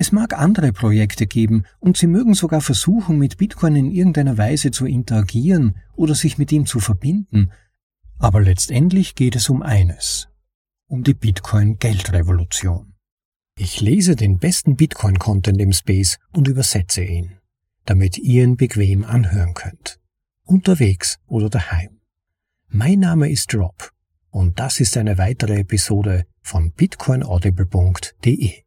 Es mag andere Projekte geben und Sie mögen sogar versuchen, mit Bitcoin in irgendeiner Weise zu interagieren oder sich mit ihm zu verbinden, aber letztendlich geht es um eines, um die Bitcoin-Geldrevolution. Ich lese den besten Bitcoin-Content im Space und übersetze ihn, damit ihr ihn bequem anhören könnt. Unterwegs oder daheim. Mein Name ist Rob und das ist eine weitere Episode von bitcoinaudible.de.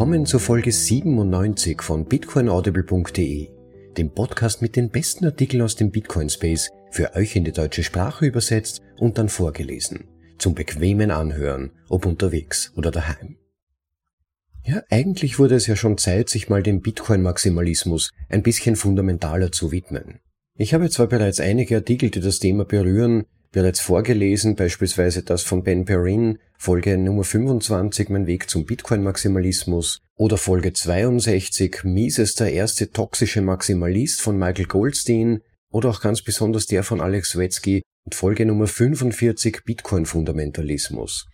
Willkommen zur Folge 97 von bitcoinaudible.de, dem Podcast mit den besten Artikeln aus dem Bitcoin Space für euch in die deutsche Sprache übersetzt und dann vorgelesen, zum bequemen Anhören, ob unterwegs oder daheim. Ja, eigentlich wurde es ja schon Zeit, sich mal dem Bitcoin-Maximalismus ein bisschen fundamentaler zu widmen. Ich habe zwar bereits einige Artikel, die das Thema berühren, bereits vorgelesen, beispielsweise das von Ben Perrin, Folge Nummer 25, Mein Weg zum Bitcoin-Maximalismus, oder Folge 62, Mies ist der erste toxische Maximalist von Michael Goldstein, oder auch ganz besonders der von Alex Wetzky und Folge Nummer 45, Bitcoin-Fundamentalismus.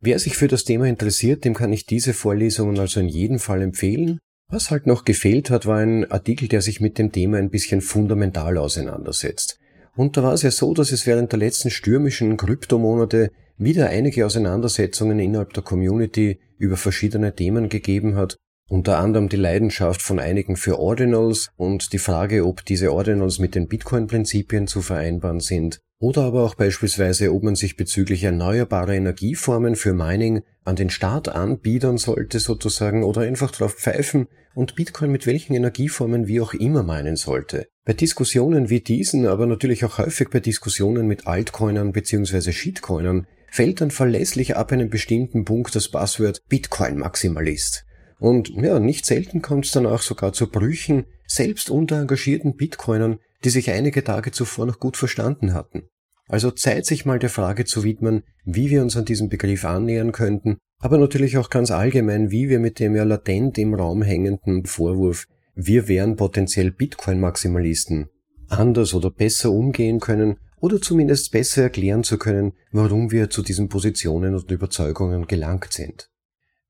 Wer sich für das Thema interessiert, dem kann ich diese Vorlesungen also in jedem Fall empfehlen. Was halt noch gefehlt hat, war ein Artikel, der sich mit dem Thema ein bisschen fundamental auseinandersetzt. Und da war es ja so, dass es während der letzten stürmischen Kryptomonate wieder einige Auseinandersetzungen innerhalb der Community über verschiedene Themen gegeben hat, unter anderem die Leidenschaft von einigen für Ordinals und die Frage, ob diese Ordinals mit den Bitcoin-Prinzipien zu vereinbaren sind, oder aber auch beispielsweise, ob man sich bezüglich erneuerbarer Energieformen für Mining an den Staat anbiedern sollte sozusagen oder einfach drauf pfeifen und Bitcoin mit welchen Energieformen wie auch immer meinen sollte. Bei Diskussionen wie diesen, aber natürlich auch häufig bei Diskussionen mit Altcoinern bzw. Shitcoinern, fällt dann verlässlich ab einem bestimmten Punkt das Passwort Bitcoin-Maximalist. Und ja, nicht selten kommt es dann auch sogar zu Brüchen, selbst unter engagierten Bitcoinern, die sich einige Tage zuvor noch gut verstanden hatten. Also Zeit, sich mal der Frage zu widmen, wie wir uns an diesem Begriff annähern könnten, aber natürlich auch ganz allgemein, wie wir mit dem ja latent im Raum hängenden Vorwurf wir wären potenziell Bitcoin-Maximalisten, anders oder besser umgehen können oder zumindest besser erklären zu können, warum wir zu diesen Positionen und Überzeugungen gelangt sind.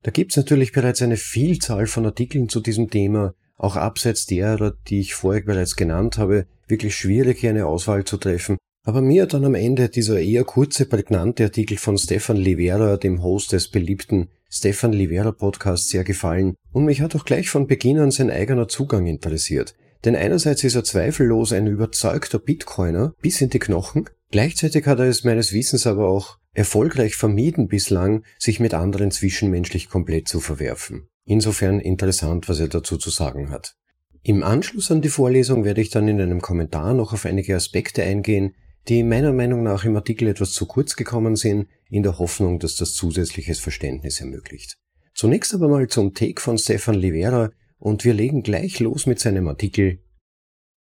Da gibt's natürlich bereits eine Vielzahl von Artikeln zu diesem Thema, auch abseits derer, die ich vorher bereits genannt habe, wirklich schwierig hier eine Auswahl zu treffen, aber mir hat dann am Ende dieser eher kurze, prägnante Artikel von Stefan Livera, dem Host des beliebten Stefan Livera Podcasts, sehr gefallen und mich hat auch gleich von Beginn an sein eigener Zugang interessiert. Denn einerseits ist er zweifellos ein überzeugter Bitcoiner bis in die Knochen, gleichzeitig hat er es meines Wissens aber auch erfolgreich vermieden bislang, sich mit anderen zwischenmenschlich komplett zu verwerfen. Insofern interessant, was er dazu zu sagen hat. Im Anschluss an die Vorlesung werde ich dann in einem Kommentar noch auf einige Aspekte eingehen, die meiner Meinung nach im Artikel etwas zu kurz gekommen sind, in der Hoffnung, dass das zusätzliches Verständnis ermöglicht. Zunächst aber mal zum Take von Stefan Livera und wir legen gleich los mit seinem Artikel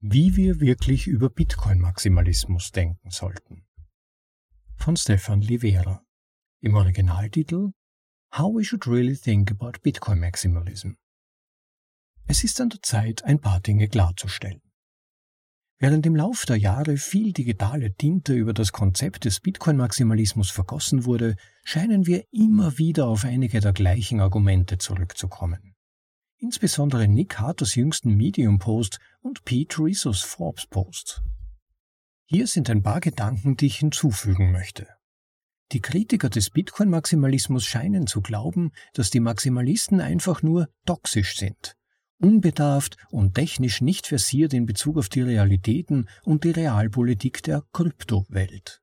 Wie wir wirklich über Bitcoin-Maximalismus denken sollten. Von Stefan Livera. Im Originaltitel How we should really think about Bitcoin Maximalism. Es ist an der Zeit, ein paar Dinge klarzustellen. Während im Lauf der Jahre viel digitale Tinte über das Konzept des Bitcoin-Maximalismus vergossen wurde, scheinen wir immer wieder auf einige der gleichen Argumente zurückzukommen. Insbesondere Nick Harters jüngsten Medium-Post und Pete Rizos Forbes-Post. Hier sind ein paar Gedanken, die ich hinzufügen möchte. Die Kritiker des Bitcoin-Maximalismus scheinen zu glauben, dass die Maximalisten einfach nur toxisch sind unbedarft und technisch nicht versiert in Bezug auf die Realitäten und die Realpolitik der Kryptowelt.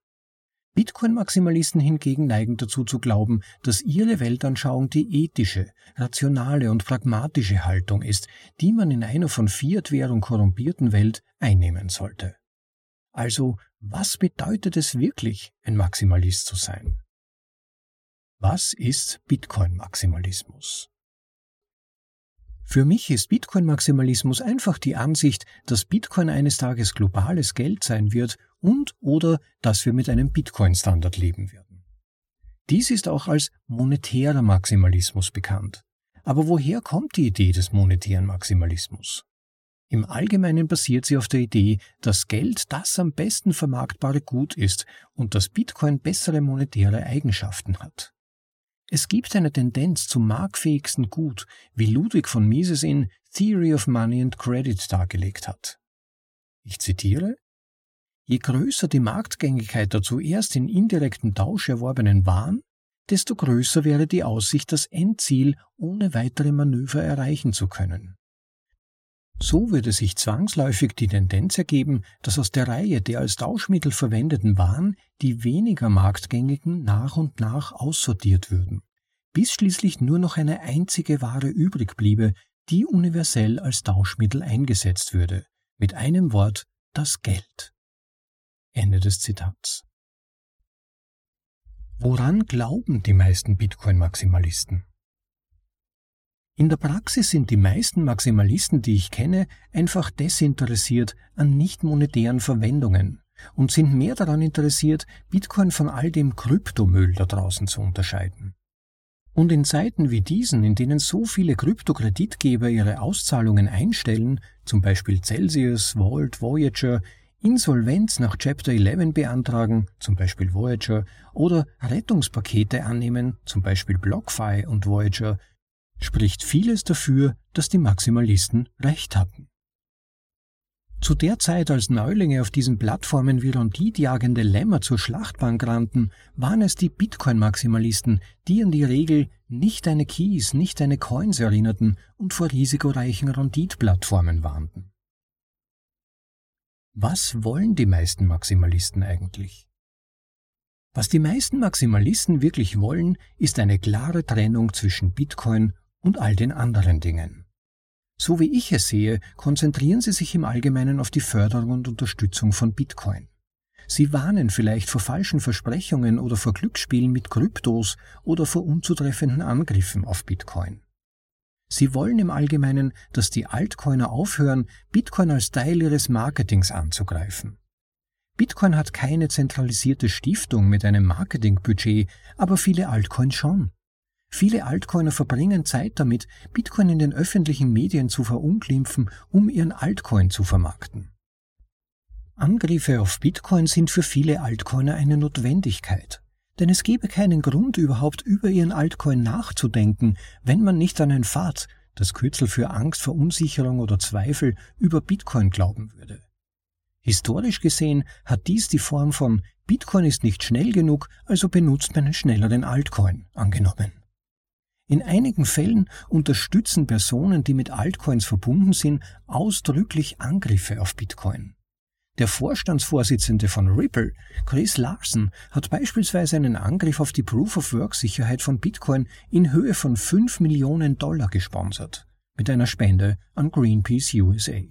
Bitcoin-Maximalisten hingegen neigen dazu zu glauben, dass ihre Weltanschauung die ethische, rationale und pragmatische Haltung ist, die man in einer von Fiat-Währung korrumpierten Welt einnehmen sollte. Also, was bedeutet es wirklich, ein Maximalist zu sein? Was ist Bitcoin-Maximalismus? Für mich ist Bitcoin-Maximalismus einfach die Ansicht, dass Bitcoin eines Tages globales Geld sein wird und oder dass wir mit einem Bitcoin-Standard leben werden. Dies ist auch als monetärer Maximalismus bekannt. Aber woher kommt die Idee des monetären Maximalismus? Im Allgemeinen basiert sie auf der Idee, dass Geld das am besten vermarktbare Gut ist und dass Bitcoin bessere monetäre Eigenschaften hat. Es gibt eine Tendenz zum marktfähigsten Gut, wie Ludwig von Mises in Theory of Money and Credit dargelegt hat. Ich zitiere Je größer die Marktgängigkeit der zuerst in indirekten Tausch erworbenen Waren, desto größer wäre die Aussicht, das Endziel ohne weitere Manöver erreichen zu können. So würde sich zwangsläufig die Tendenz ergeben, dass aus der Reihe der als Tauschmittel verwendeten Waren die weniger marktgängigen nach und nach aussortiert würden, bis schließlich nur noch eine einzige Ware übrig bliebe, die universell als Tauschmittel eingesetzt würde, mit einem Wort das Geld. Ende des Zitats. Woran glauben die meisten Bitcoin-Maximalisten? In der Praxis sind die meisten Maximalisten, die ich kenne, einfach desinteressiert an nicht monetären Verwendungen und sind mehr daran interessiert, Bitcoin von all dem Kryptomüll da draußen zu unterscheiden. Und in Zeiten wie diesen, in denen so viele Kryptokreditgeber ihre Auszahlungen einstellen, zum Beispiel Celsius, Vault, Voyager, Insolvenz nach Chapter 11 beantragen, zum Beispiel Voyager, oder Rettungspakete annehmen, zum Beispiel BlockFi und Voyager, spricht vieles dafür, dass die Maximalisten recht hatten. Zu der Zeit, als Neulinge auf diesen Plattformen wie renditjagende Lämmer zur Schlachtbank rannten, waren es die Bitcoin-Maximalisten, die an die Regel nicht eine Keys, nicht eine Coins erinnerten und vor risikoreichen Renditplattformen warnten. Was wollen die meisten Maximalisten eigentlich? Was die meisten Maximalisten wirklich wollen, ist eine klare Trennung zwischen Bitcoin und all den anderen Dingen. So wie ich es sehe, konzentrieren sie sich im Allgemeinen auf die Förderung und Unterstützung von Bitcoin. Sie warnen vielleicht vor falschen Versprechungen oder vor Glücksspielen mit Kryptos oder vor unzutreffenden Angriffen auf Bitcoin. Sie wollen im Allgemeinen, dass die Altcoiner aufhören, Bitcoin als Teil ihres Marketings anzugreifen. Bitcoin hat keine zentralisierte Stiftung mit einem Marketingbudget, aber viele Altcoins schon. Viele Altcoiner verbringen Zeit damit, Bitcoin in den öffentlichen Medien zu verunglimpfen, um ihren Altcoin zu vermarkten. Angriffe auf Bitcoin sind für viele Altcoiner eine Notwendigkeit. Denn es gäbe keinen Grund überhaupt über ihren Altcoin nachzudenken, wenn man nicht an ein FAT, das Kürzel für Angst, Verunsicherung oder Zweifel, über Bitcoin glauben würde. Historisch gesehen hat dies die Form von Bitcoin ist nicht schnell genug, also benutzt man einen schnelleren Altcoin angenommen. In einigen Fällen unterstützen Personen, die mit Altcoins verbunden sind, ausdrücklich Angriffe auf Bitcoin. Der Vorstandsvorsitzende von Ripple, Chris Larsen, hat beispielsweise einen Angriff auf die Proof-of-Work-Sicherheit von Bitcoin in Höhe von 5 Millionen Dollar gesponsert, mit einer Spende an Greenpeace USA.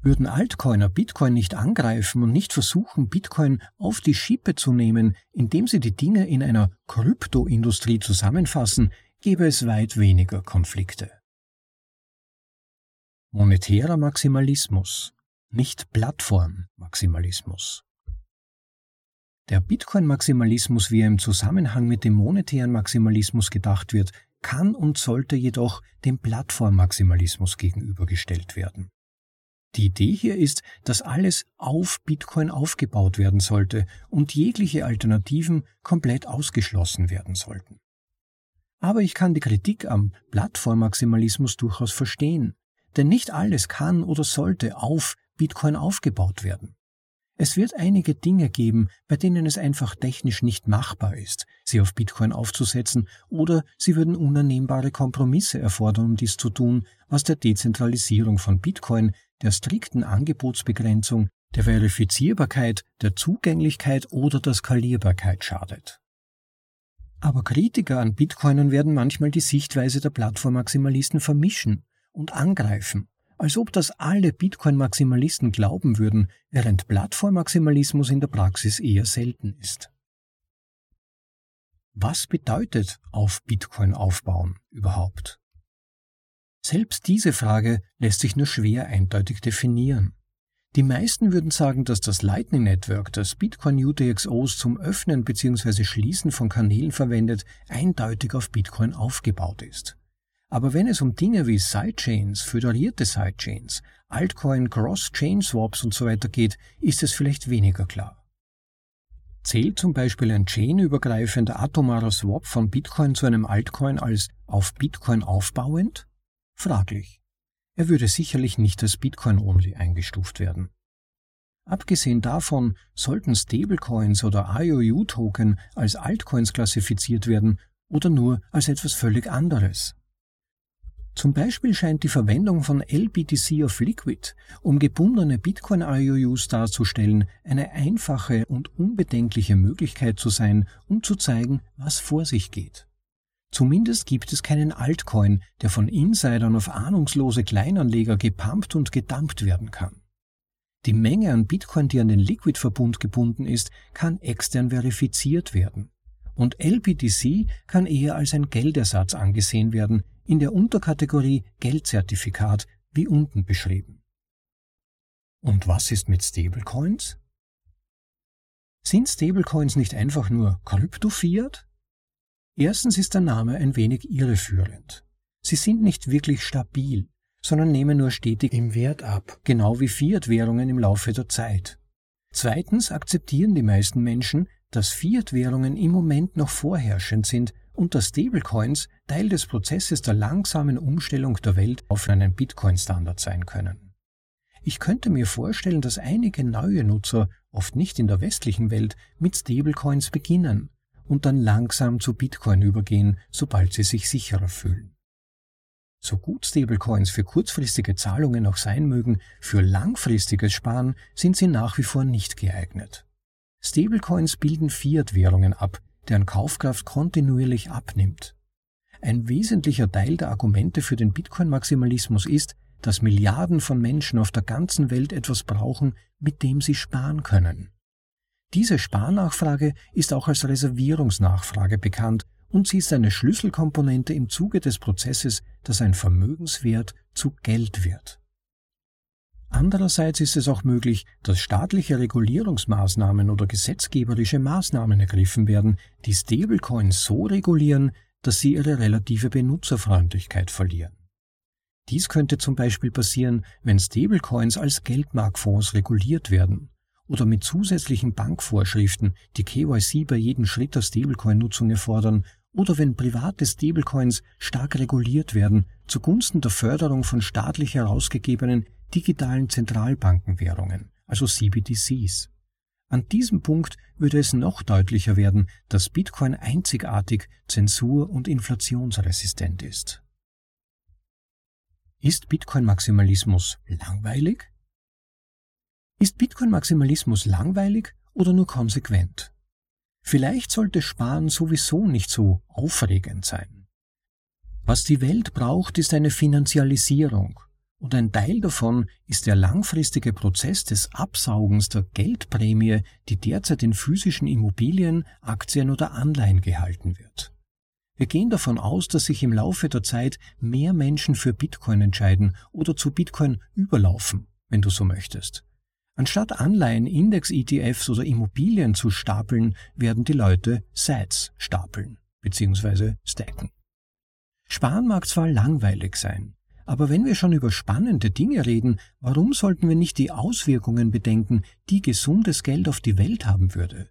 Würden Altcoiner Bitcoin nicht angreifen und nicht versuchen, Bitcoin auf die Schippe zu nehmen, indem sie die Dinge in einer Kryptoindustrie zusammenfassen, gäbe es weit weniger Konflikte. Monetärer Maximalismus, nicht Plattform-Maximalismus. Der Bitcoin-Maximalismus, wie er im Zusammenhang mit dem monetären Maximalismus gedacht wird, kann und sollte jedoch dem Plattform-Maximalismus gegenübergestellt werden. Die Idee hier ist, dass alles auf Bitcoin aufgebaut werden sollte und jegliche Alternativen komplett ausgeschlossen werden sollten. Aber ich kann die Kritik am Plattformmaximalismus durchaus verstehen, denn nicht alles kann oder sollte auf Bitcoin aufgebaut werden. Es wird einige Dinge geben, bei denen es einfach technisch nicht machbar ist, sie auf Bitcoin aufzusetzen, oder sie würden unannehmbare Kompromisse erfordern, um dies zu tun, was der Dezentralisierung von Bitcoin, der strikten Angebotsbegrenzung, der Verifizierbarkeit, der Zugänglichkeit oder der Skalierbarkeit schadet. Aber Kritiker an Bitcoinern werden manchmal die Sichtweise der Plattformmaximalisten vermischen und angreifen als ob das alle Bitcoin-Maximalisten glauben würden, während Plattform-Maximalismus in der Praxis eher selten ist. Was bedeutet auf Bitcoin aufbauen überhaupt? Selbst diese Frage lässt sich nur schwer eindeutig definieren. Die meisten würden sagen, dass das Lightning Network, das Bitcoin UTXOs zum Öffnen bzw. Schließen von Kanälen verwendet, eindeutig auf Bitcoin aufgebaut ist. Aber wenn es um Dinge wie Sidechains, föderierte Sidechains, Altcoin, Cross-Chain-Swaps und so weiter geht, ist es vielleicht weniger klar. Zählt zum Beispiel ein chainübergreifender atomarer Swap von Bitcoin zu einem Altcoin als auf Bitcoin aufbauend? Fraglich. Er würde sicherlich nicht als Bitcoin-only eingestuft werden. Abgesehen davon sollten Stablecoins oder IOU-Token als Altcoins klassifiziert werden oder nur als etwas völlig anderes. Zum Beispiel scheint die Verwendung von LBTC of Liquid, um gebundene Bitcoin-IOUs darzustellen, eine einfache und unbedenkliche Möglichkeit zu sein, um zu zeigen, was vor sich geht. Zumindest gibt es keinen Altcoin, der von Insidern auf ahnungslose Kleinanleger gepumpt und gedumpt werden kann. Die Menge an Bitcoin, die an den Liquid-Verbund gebunden ist, kann extern verifiziert werden. Und LBTC kann eher als ein Geldersatz angesehen werden, in der Unterkategorie Geldzertifikat, wie unten beschrieben. Und was ist mit Stablecoins? Sind Stablecoins nicht einfach nur Kryptofiat? Erstens ist der Name ein wenig irreführend. Sie sind nicht wirklich stabil, sondern nehmen nur stetig im Wert ab, genau wie Fiat-Währungen im Laufe der Zeit. Zweitens akzeptieren die meisten Menschen, dass Fiat-Währungen im Moment noch vorherrschend sind und dass Stablecoins Teil des Prozesses der langsamen Umstellung der Welt auf einen Bitcoin-Standard sein können. Ich könnte mir vorstellen, dass einige neue Nutzer, oft nicht in der westlichen Welt, mit Stablecoins beginnen und dann langsam zu Bitcoin übergehen, sobald sie sich sicherer fühlen. So gut Stablecoins für kurzfristige Zahlungen auch sein mögen, für langfristiges Sparen sind sie nach wie vor nicht geeignet. Stablecoins bilden Fiat-Währungen ab, deren Kaufkraft kontinuierlich abnimmt. Ein wesentlicher Teil der Argumente für den Bitcoin-Maximalismus ist, dass Milliarden von Menschen auf der ganzen Welt etwas brauchen, mit dem sie sparen können. Diese Sparnachfrage ist auch als Reservierungsnachfrage bekannt und sie ist eine Schlüsselkomponente im Zuge des Prozesses, dass ein Vermögenswert zu Geld wird. Andererseits ist es auch möglich, dass staatliche Regulierungsmaßnahmen oder gesetzgeberische Maßnahmen ergriffen werden, die Stablecoins so regulieren, dass sie ihre relative Benutzerfreundlichkeit verlieren. Dies könnte zum Beispiel passieren, wenn Stablecoins als Geldmarktfonds reguliert werden oder mit zusätzlichen Bankvorschriften, die KYC bei jedem Schritt der Stablecoin-Nutzung erfordern oder wenn private Stablecoins stark reguliert werden zugunsten der Förderung von staatlich herausgegebenen digitalen Zentralbankenwährungen, also CBDCs. An diesem Punkt würde es noch deutlicher werden, dass Bitcoin einzigartig zensur- und inflationsresistent ist. Ist Bitcoin-Maximalismus langweilig? Ist Bitcoin-Maximalismus langweilig oder nur konsequent? Vielleicht sollte Sparen sowieso nicht so aufregend sein. Was die Welt braucht, ist eine Finanzialisierung, und ein Teil davon ist der langfristige Prozess des Absaugens der Geldprämie, die derzeit in physischen Immobilien, Aktien oder Anleihen gehalten wird. Wir gehen davon aus, dass sich im Laufe der Zeit mehr Menschen für Bitcoin entscheiden oder zu Bitcoin überlaufen, wenn du so möchtest. Anstatt Anleihen, Index-ETFs oder Immobilien zu stapeln, werden die Leute Sets stapeln bzw. stacken. Sparen mag zwar langweilig sein, aber wenn wir schon über spannende Dinge reden, warum sollten wir nicht die Auswirkungen bedenken, die gesundes Geld auf die Welt haben würde?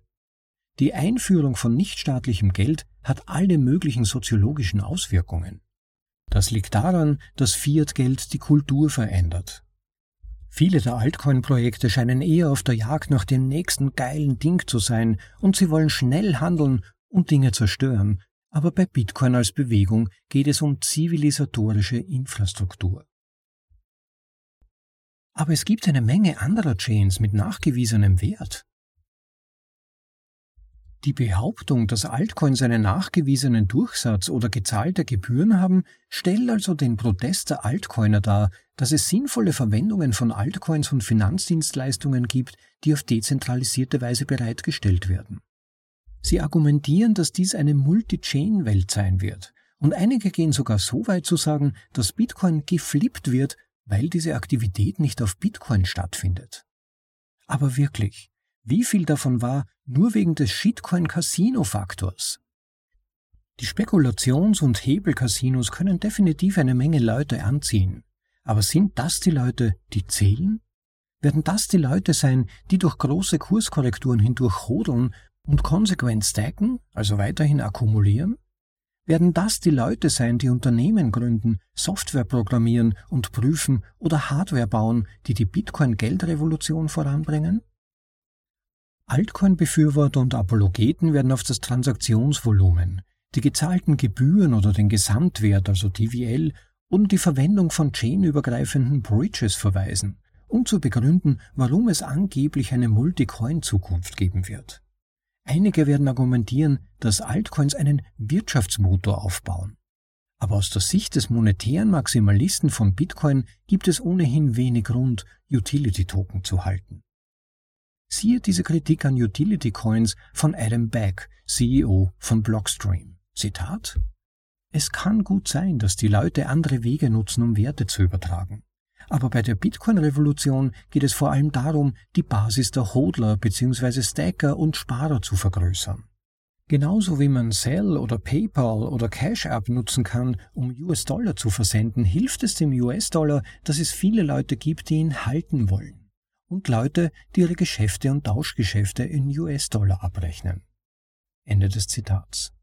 Die Einführung von nichtstaatlichem Geld hat alle möglichen soziologischen Auswirkungen. Das liegt daran, dass Fiat-Geld die Kultur verändert. Viele der Altcoin-Projekte scheinen eher auf der Jagd nach dem nächsten geilen Ding zu sein und sie wollen schnell handeln und Dinge zerstören, aber bei Bitcoin als Bewegung geht es um zivilisatorische Infrastruktur. Aber es gibt eine Menge anderer Chains mit nachgewiesenem Wert. Die Behauptung, dass Altcoins einen nachgewiesenen Durchsatz oder gezahlte Gebühren haben, stellt also den Protest der Altcoiner dar, dass es sinnvolle Verwendungen von Altcoins und Finanzdienstleistungen gibt, die auf dezentralisierte Weise bereitgestellt werden. Sie argumentieren, dass dies eine Multi-Chain-Welt sein wird, und einige gehen sogar so weit zu sagen, dass Bitcoin geflippt wird, weil diese Aktivität nicht auf Bitcoin stattfindet. Aber wirklich, wie viel davon war nur wegen des Shitcoin-Casino-Faktors? Die Spekulations- und Hebelcasinos können definitiv eine Menge Leute anziehen. Aber sind das die Leute, die zählen? Werden das die Leute sein, die durch große Kurskorrekturen hindurch hodeln und konsequent stacken, also weiterhin akkumulieren? Werden das die Leute sein, die Unternehmen gründen, Software programmieren und prüfen oder Hardware bauen, die die Bitcoin-Geldrevolution voranbringen? Altcoin-Befürworter und Apologeten werden auf das Transaktionsvolumen, die gezahlten Gebühren oder den Gesamtwert, also TVL, und die Verwendung von chainübergreifenden Bridges verweisen, um zu begründen, warum es angeblich eine Multicoin-Zukunft geben wird. Einige werden argumentieren, dass Altcoins einen Wirtschaftsmotor aufbauen. Aber aus der Sicht des monetären Maximalisten von Bitcoin gibt es ohnehin wenig Grund, Utility-Token zu halten. Siehe diese Kritik an Utility Coins von Adam Beck, CEO von Blockstream. Zitat Es kann gut sein, dass die Leute andere Wege nutzen, um Werte zu übertragen. Aber bei der Bitcoin-Revolution geht es vor allem darum, die Basis der Hodler bzw. Stacker und Sparer zu vergrößern. Genauso wie man Cell oder PayPal oder Cash App nutzen kann, um US-Dollar zu versenden, hilft es dem US-Dollar, dass es viele Leute gibt, die ihn halten wollen. Und Leute, die ihre Geschäfte und Tauschgeschäfte in US-Dollar abrechnen. Ende des Zitats.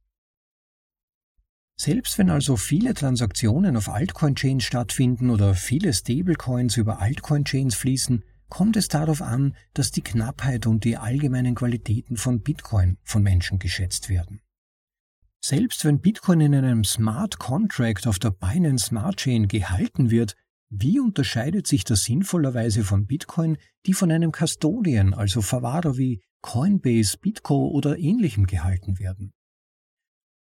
Selbst wenn also viele Transaktionen auf Altcoin-Chains stattfinden oder viele Stablecoins über Altcoin-Chains fließen, kommt es darauf an, dass die Knappheit und die allgemeinen Qualitäten von Bitcoin von Menschen geschätzt werden. Selbst wenn Bitcoin in einem Smart Contract auf der Binance Smart Chain gehalten wird, wie unterscheidet sich das sinnvollerweise von Bitcoin, die von einem Custodian, also Verwahrer wie Coinbase, Bitco oder ähnlichem gehalten werden?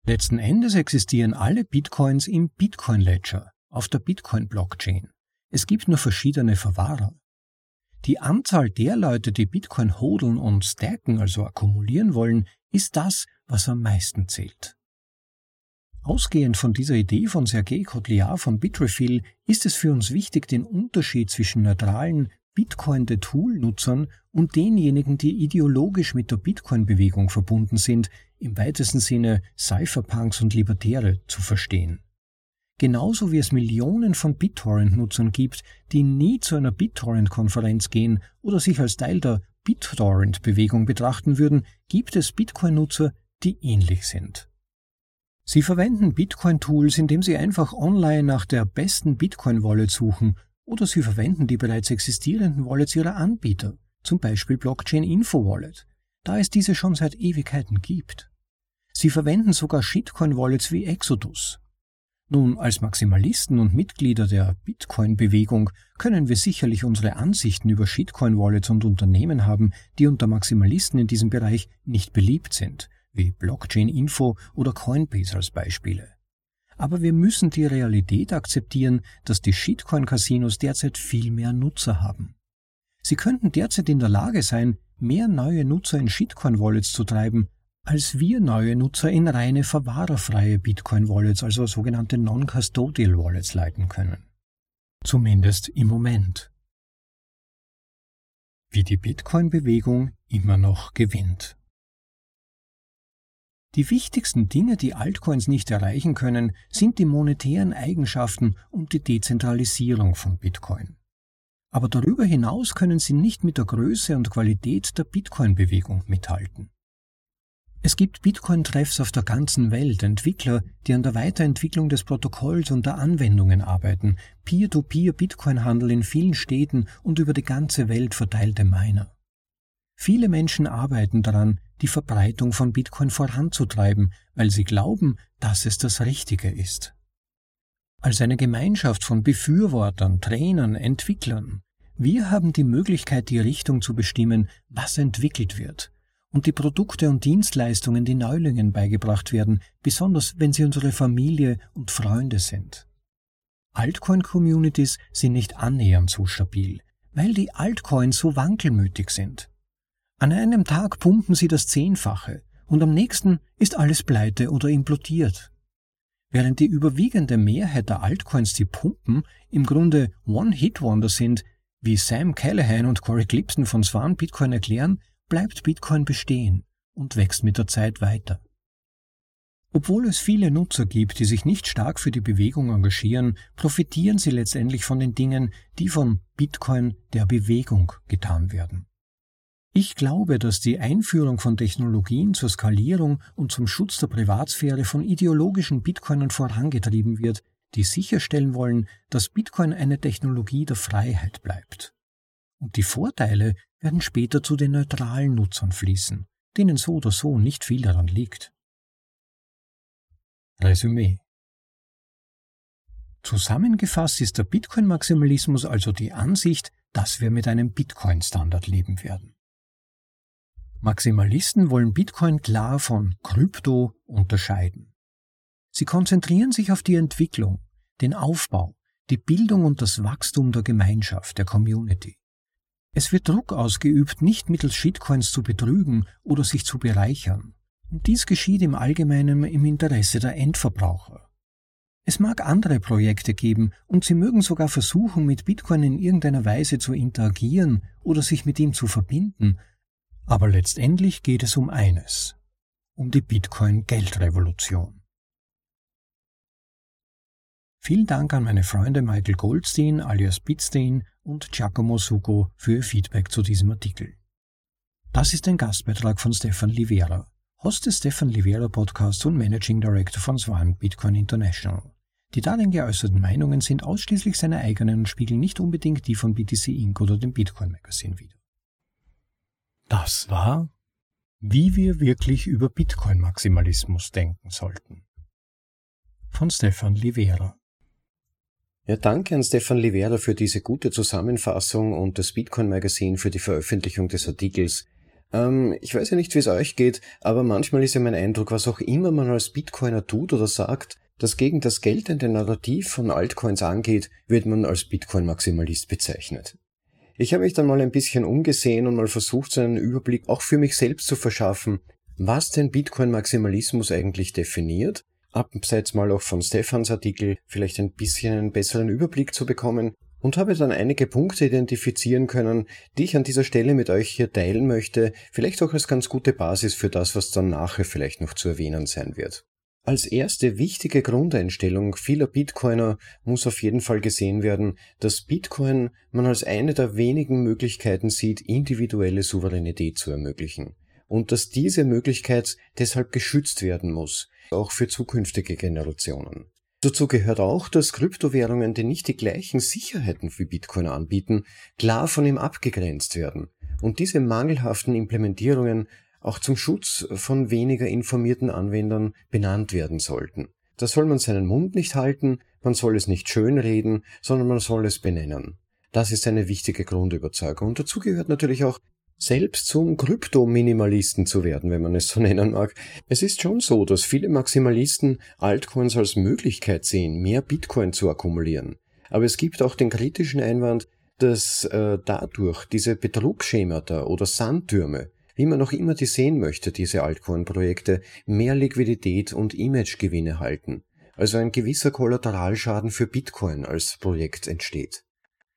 Letzten Endes existieren alle Bitcoins im Bitcoin Ledger, auf der Bitcoin Blockchain. Es gibt nur verschiedene Verwahrer. Die Anzahl der Leute, die Bitcoin hodeln und stacken, also akkumulieren wollen, ist das, was am meisten zählt. Ausgehend von dieser Idee von Sergei Kotliar von Bitrefill ist es für uns wichtig, den Unterschied zwischen neutralen Bitcoin the Tool-Nutzern und denjenigen, die ideologisch mit der Bitcoin-Bewegung verbunden sind, im weitesten Sinne Cypherpunks und Libertäre zu verstehen. Genauso wie es Millionen von BitTorrent-Nutzern gibt, die nie zu einer BitTorrent-Konferenz gehen oder sich als Teil der BitTorrent-Bewegung betrachten würden, gibt es Bitcoin-Nutzer, die ähnlich sind. Sie verwenden Bitcoin-Tools, indem sie einfach online nach der besten Bitcoin-Wallet suchen oder sie verwenden die bereits existierenden Wallets ihrer Anbieter, zum Beispiel Blockchain Info Wallet, da es diese schon seit Ewigkeiten gibt. Sie verwenden sogar Shitcoin-Wallets wie Exodus. Nun, als Maximalisten und Mitglieder der Bitcoin-Bewegung können wir sicherlich unsere Ansichten über Shitcoin-Wallets und Unternehmen haben, die unter Maximalisten in diesem Bereich nicht beliebt sind, wie Blockchain Info oder Coinbase als Beispiele. Aber wir müssen die Realität akzeptieren, dass die Shitcoin-Casinos derzeit viel mehr Nutzer haben. Sie könnten derzeit in der Lage sein, mehr neue Nutzer in Shitcoin-Wallets zu treiben, als wir neue Nutzer in reine verwahrerfreie Bitcoin-Wallets, also sogenannte Non-Custodial Wallets leiten können. Zumindest im Moment. Wie die Bitcoin-Bewegung immer noch gewinnt. Die wichtigsten Dinge, die Altcoins nicht erreichen können, sind die monetären Eigenschaften und die Dezentralisierung von Bitcoin. Aber darüber hinaus können sie nicht mit der Größe und Qualität der Bitcoin-Bewegung mithalten. Es gibt Bitcoin-Treffs auf der ganzen Welt, Entwickler, die an der Weiterentwicklung des Protokolls und der Anwendungen arbeiten, Peer-to-Peer-Bitcoin-Handel in vielen Städten und über die ganze Welt verteilte Miner. Viele Menschen arbeiten daran, die Verbreitung von Bitcoin voranzutreiben, weil sie glauben, dass es das Richtige ist. Als eine Gemeinschaft von Befürwortern, Trainern, Entwicklern. Wir haben die Möglichkeit, die Richtung zu bestimmen, was entwickelt wird und die Produkte und Dienstleistungen, die Neulingen beigebracht werden, besonders wenn sie unsere Familie und Freunde sind. Altcoin-Communities sind nicht annähernd so stabil, weil die Altcoins so wankelmütig sind. An einem Tag pumpen sie das Zehnfache und am nächsten ist alles pleite oder implodiert. Während die überwiegende Mehrheit der Altcoins, die pumpen, im Grunde One-Hit-Wonder sind, wie Sam Callahan und Corey Clipson von Swan Bitcoin erklären, bleibt Bitcoin bestehen und wächst mit der Zeit weiter. Obwohl es viele Nutzer gibt, die sich nicht stark für die Bewegung engagieren, profitieren sie letztendlich von den Dingen, die von Bitcoin der Bewegung getan werden. Ich glaube, dass die Einführung von Technologien zur Skalierung und zum Schutz der Privatsphäre von ideologischen Bitcoinern vorangetrieben wird, die sicherstellen wollen, dass Bitcoin eine Technologie der Freiheit bleibt. Und die Vorteile werden später zu den neutralen Nutzern fließen, denen so oder so nicht viel daran liegt. Resümee Zusammengefasst ist der Bitcoin-Maximalismus also die Ansicht, dass wir mit einem Bitcoin-Standard leben werden. Maximalisten wollen Bitcoin klar von Krypto unterscheiden. Sie konzentrieren sich auf die Entwicklung, den Aufbau, die Bildung und das Wachstum der Gemeinschaft, der Community. Es wird Druck ausgeübt, nicht mittels Shitcoins zu betrügen oder sich zu bereichern. Und dies geschieht im Allgemeinen im Interesse der Endverbraucher. Es mag andere Projekte geben und sie mögen sogar versuchen, mit Bitcoin in irgendeiner Weise zu interagieren oder sich mit ihm zu verbinden, aber letztendlich geht es um eines, um die Bitcoin-Geldrevolution. Vielen Dank an meine Freunde Michael Goldstein alias Bitstein und Giacomo Sugo für ihr Feedback zu diesem Artikel. Das ist ein Gastbeitrag von Stefan Livera, Host des Stefan Livera Podcasts und Managing Director von Swan Bitcoin International. Die darin geäußerten Meinungen sind ausschließlich seine eigenen und spiegeln nicht unbedingt die von BTC Inc. oder dem Bitcoin Magazine wider. Das war, wie wir wirklich über Bitcoin-Maximalismus denken sollten. Von Stefan Livera. Ja, danke an Stefan Livera für diese gute Zusammenfassung und das Bitcoin Magazine für die Veröffentlichung des Artikels. Ähm, ich weiß ja nicht, wie es euch geht, aber manchmal ist ja mein Eindruck, was auch immer man als Bitcoiner tut oder sagt, das gegen das geltende Narrativ von Altcoins angeht, wird man als Bitcoin-Maximalist bezeichnet. Ich habe mich dann mal ein bisschen umgesehen und mal versucht, so einen Überblick auch für mich selbst zu verschaffen, was denn Bitcoin-Maximalismus eigentlich definiert, abseits mal auch von Stefans Artikel vielleicht ein bisschen einen besseren Überblick zu bekommen. Und habe dann einige Punkte identifizieren können, die ich an dieser Stelle mit euch hier teilen möchte, vielleicht auch als ganz gute Basis für das, was dann nachher vielleicht noch zu erwähnen sein wird. Als erste wichtige Grundeinstellung vieler Bitcoiner muss auf jeden Fall gesehen werden, dass Bitcoin man als eine der wenigen Möglichkeiten sieht, individuelle Souveränität zu ermöglichen. Und dass diese Möglichkeit deshalb geschützt werden muss, auch für zukünftige Generationen. Dazu gehört auch, dass Kryptowährungen, die nicht die gleichen Sicherheiten wie Bitcoin anbieten, klar von ihm abgegrenzt werden. Und diese mangelhaften Implementierungen auch zum Schutz von weniger informierten Anwendern benannt werden sollten. Da soll man seinen Mund nicht halten, man soll es nicht schönreden, sondern man soll es benennen. Das ist eine wichtige Grundüberzeugung. Und dazu gehört natürlich auch, selbst zum Kryptominimalisten zu werden, wenn man es so nennen mag. Es ist schon so, dass viele Maximalisten Altcoins als Möglichkeit sehen, mehr Bitcoin zu akkumulieren. Aber es gibt auch den kritischen Einwand, dass äh, dadurch diese Betrugsschemata oder Sandtürme wie man auch immer die sehen möchte, diese Altcoin-Projekte, mehr Liquidität und Imagegewinne halten. Also ein gewisser Kollateralschaden für Bitcoin als Projekt entsteht.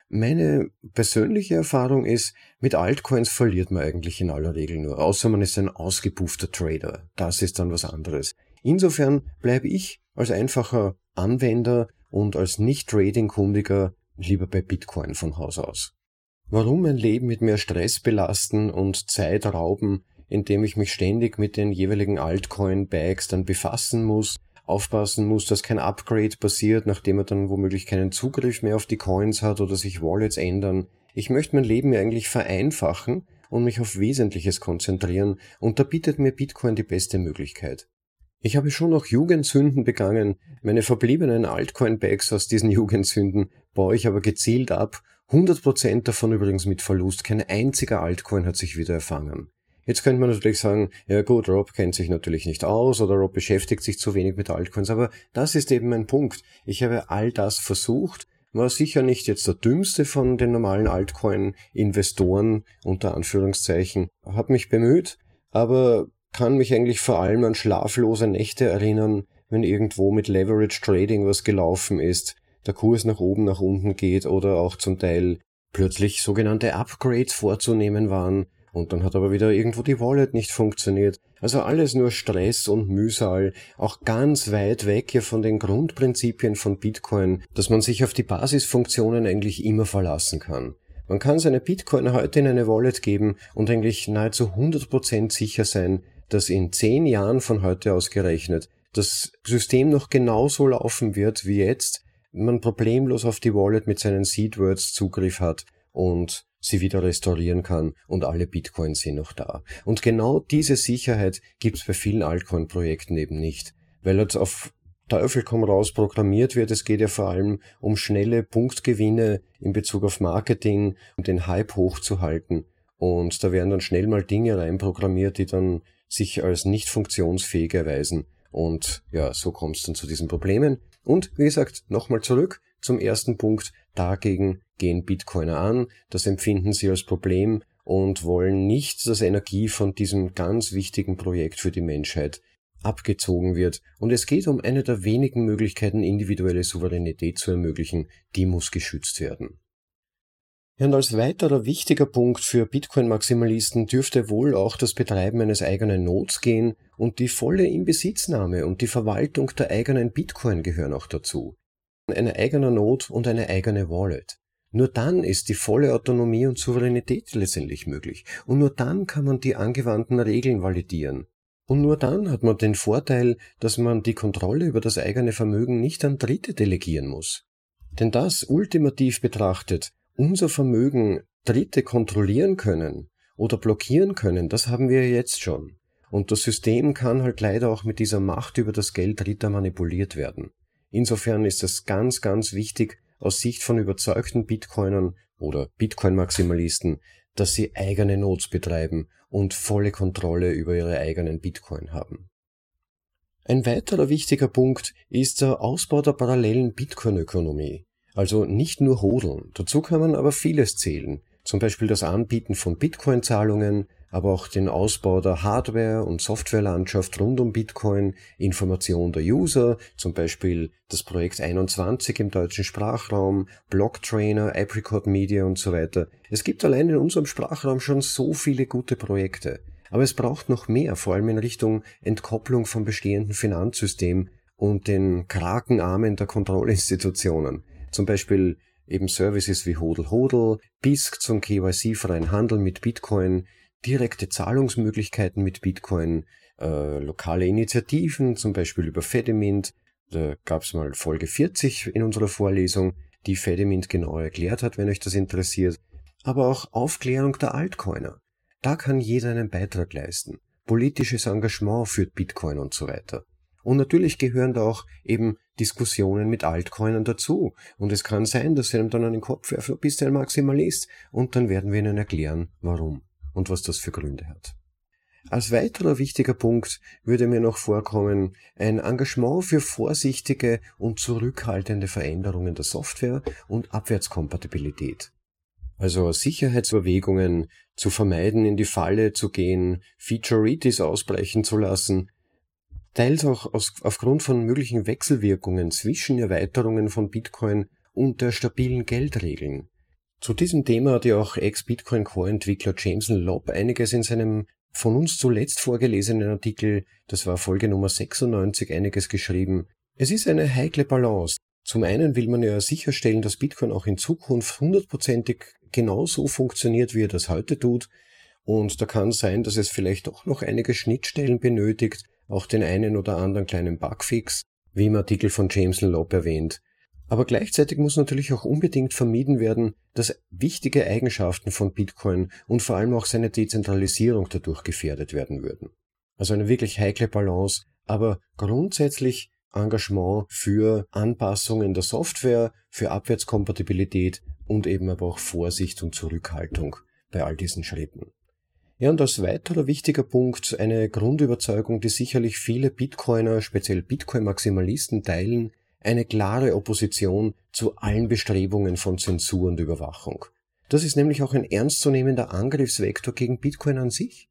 Meine persönliche Erfahrung ist, mit Altcoins verliert man eigentlich in aller Regel nur, außer man ist ein ausgepuffter Trader. Das ist dann was anderes. Insofern bleibe ich als einfacher Anwender und als Nicht-Trading-Kundiger lieber bei Bitcoin von Haus aus. Warum mein Leben mit mehr Stress belasten und Zeit rauben, indem ich mich ständig mit den jeweiligen Altcoin-Bags dann befassen muss, aufpassen muss, dass kein Upgrade passiert, nachdem er dann womöglich keinen Zugriff mehr auf die Coins hat oder sich Wallets ändern. Ich möchte mein Leben eigentlich vereinfachen und mich auf Wesentliches konzentrieren, und da bietet mir Bitcoin die beste Möglichkeit. Ich habe schon noch Jugendsünden begangen, meine verbliebenen Altcoin-Bags aus diesen Jugendsünden baue ich aber gezielt ab 100% davon übrigens mit Verlust. Kein einziger Altcoin hat sich wieder erfangen. Jetzt könnte man natürlich sagen, ja gut, Rob kennt sich natürlich nicht aus oder Rob beschäftigt sich zu wenig mit Altcoins, aber das ist eben mein Punkt. Ich habe all das versucht, war sicher nicht jetzt der dümmste von den normalen Altcoin-Investoren, unter Anführungszeichen, habe mich bemüht, aber kann mich eigentlich vor allem an schlaflose Nächte erinnern, wenn irgendwo mit Leverage Trading was gelaufen ist, der Kurs nach oben, nach unten geht oder auch zum Teil plötzlich sogenannte Upgrades vorzunehmen waren Und dann hat aber wieder irgendwo die Wallet nicht funktioniert. Also alles nur Stress und Mühsal, auch ganz weit weg hier von den Grundprinzipien von Bitcoin, dass man sich auf die Basisfunktionen eigentlich immer verlassen kann. Man kann seine Bitcoin heute in eine Wallet geben und eigentlich nahezu 100% sicher sein, dass in zehn Jahren von heute aus gerechnet das System noch genauso laufen wird wie jetzt, man problemlos auf die Wallet mit seinen Seedwords Zugriff hat und sie wieder restaurieren kann und alle Bitcoins sind noch da. Und genau diese Sicherheit gibt's bei vielen Altcoin-Projekten eben nicht, weil jetzt auf Teufel komm raus programmiert wird. Es geht ja vor allem um schnelle Punktgewinne in Bezug auf Marketing, um den Hype hochzuhalten. Und da werden dann schnell mal Dinge reinprogrammiert, die dann sich als nicht funktionsfähig erweisen. Und ja, so kommt es dann zu diesen Problemen. Und wie gesagt, nochmal zurück zum ersten Punkt. Dagegen gehen Bitcoiner an, das empfinden sie als Problem und wollen nicht, dass Energie von diesem ganz wichtigen Projekt für die Menschheit abgezogen wird. Und es geht um eine der wenigen Möglichkeiten, individuelle Souveränität zu ermöglichen, die muss geschützt werden. Und als weiterer wichtiger Punkt für Bitcoin-Maximalisten dürfte wohl auch das Betreiben eines eigenen Nodes gehen und die volle Inbesitznahme und die Verwaltung der eigenen Bitcoin gehören auch dazu. Eine eigene Node und eine eigene Wallet. Nur dann ist die volle Autonomie und Souveränität letztendlich möglich. Und nur dann kann man die angewandten Regeln validieren. Und nur dann hat man den Vorteil, dass man die Kontrolle über das eigene Vermögen nicht an Dritte delegieren muss. Denn das ultimativ betrachtet unser Vermögen Dritte kontrollieren können oder blockieren können, das haben wir jetzt schon. Und das System kann halt leider auch mit dieser Macht über das Geld Dritter manipuliert werden. Insofern ist es ganz, ganz wichtig aus Sicht von überzeugten Bitcoinern oder Bitcoin-Maximalisten, dass sie eigene Nodes betreiben und volle Kontrolle über ihre eigenen Bitcoin haben. Ein weiterer wichtiger Punkt ist der Ausbau der parallelen Bitcoin-Ökonomie. Also nicht nur hodeln, dazu kann man aber vieles zählen, zum Beispiel das Anbieten von Bitcoin-Zahlungen, aber auch den Ausbau der Hardware- und Softwarelandschaft rund um Bitcoin, Information der User, zum Beispiel das Projekt 21 im deutschen Sprachraum, Blocktrainer, Apricot Media und so weiter. Es gibt allein in unserem Sprachraum schon so viele gute Projekte. Aber es braucht noch mehr, vor allem in Richtung Entkopplung vom bestehenden Finanzsystem und den Krakenarmen der Kontrollinstitutionen. Zum Beispiel eben Services wie Hodel Hodel, BISC zum KYC-freien Handel mit Bitcoin, direkte Zahlungsmöglichkeiten mit Bitcoin, äh, lokale Initiativen, zum Beispiel über Fedimint. Da gab es mal Folge 40 in unserer Vorlesung, die Fedimint genau erklärt hat, wenn euch das interessiert. Aber auch Aufklärung der Altcoiner. Da kann jeder einen Beitrag leisten. Politisches Engagement führt Bitcoin und so weiter. Und natürlich gehören da auch eben Diskussionen mit Altcoinern dazu. Und es kann sein, dass sie einem dann an den Kopf werfen, du bist ein Maximalist. Und dann werden wir ihnen erklären, warum und was das für Gründe hat. Als weiterer wichtiger Punkt würde mir noch vorkommen, ein Engagement für vorsichtige und zurückhaltende Veränderungen der Software und Abwärtskompatibilität. Also Sicherheitsüberwägungen zu vermeiden, in die Falle zu gehen, Featureitis ausbrechen zu lassen, teils auch aus, aufgrund von möglichen Wechselwirkungen zwischen Erweiterungen von Bitcoin und der stabilen Geldregeln. Zu diesem Thema hat ja auch Ex-Bitcoin Core-Entwickler Jameson Lobb einiges in seinem von uns zuletzt vorgelesenen Artikel, das war Folge Nummer 96, einiges geschrieben. Es ist eine heikle Balance. Zum einen will man ja sicherstellen, dass Bitcoin auch in Zukunft hundertprozentig genauso funktioniert, wie er das heute tut. Und da kann sein, dass es vielleicht doch noch einige Schnittstellen benötigt, auch den einen oder anderen kleinen Bugfix, wie im Artikel von Jameson Lobb erwähnt. Aber gleichzeitig muss natürlich auch unbedingt vermieden werden, dass wichtige Eigenschaften von Bitcoin und vor allem auch seine Dezentralisierung dadurch gefährdet werden würden. Also eine wirklich heikle Balance, aber grundsätzlich Engagement für Anpassungen der Software, für Abwärtskompatibilität und eben aber auch Vorsicht und Zurückhaltung bei all diesen Schritten. Ja, und als weiterer wichtiger Punkt eine Grundüberzeugung, die sicherlich viele Bitcoiner, speziell Bitcoin-Maximalisten teilen, eine klare Opposition zu allen Bestrebungen von Zensur und Überwachung. Das ist nämlich auch ein ernstzunehmender Angriffsvektor gegen Bitcoin an sich.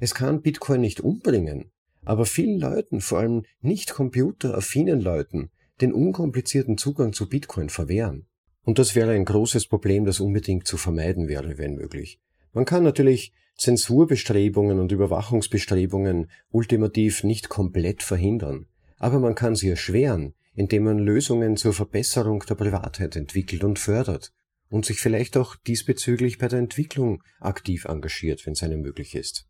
Es kann Bitcoin nicht umbringen, aber vielen Leuten, vor allem nicht computeraffinen Leuten, den unkomplizierten Zugang zu Bitcoin verwehren. Und das wäre ein großes Problem, das unbedingt zu vermeiden wäre, wenn möglich. Man kann natürlich Zensurbestrebungen und Überwachungsbestrebungen ultimativ nicht komplett verhindern, aber man kann sie erschweren, indem man Lösungen zur Verbesserung der Privatheit entwickelt und fördert und sich vielleicht auch diesbezüglich bei der Entwicklung aktiv engagiert, wenn es einem möglich ist.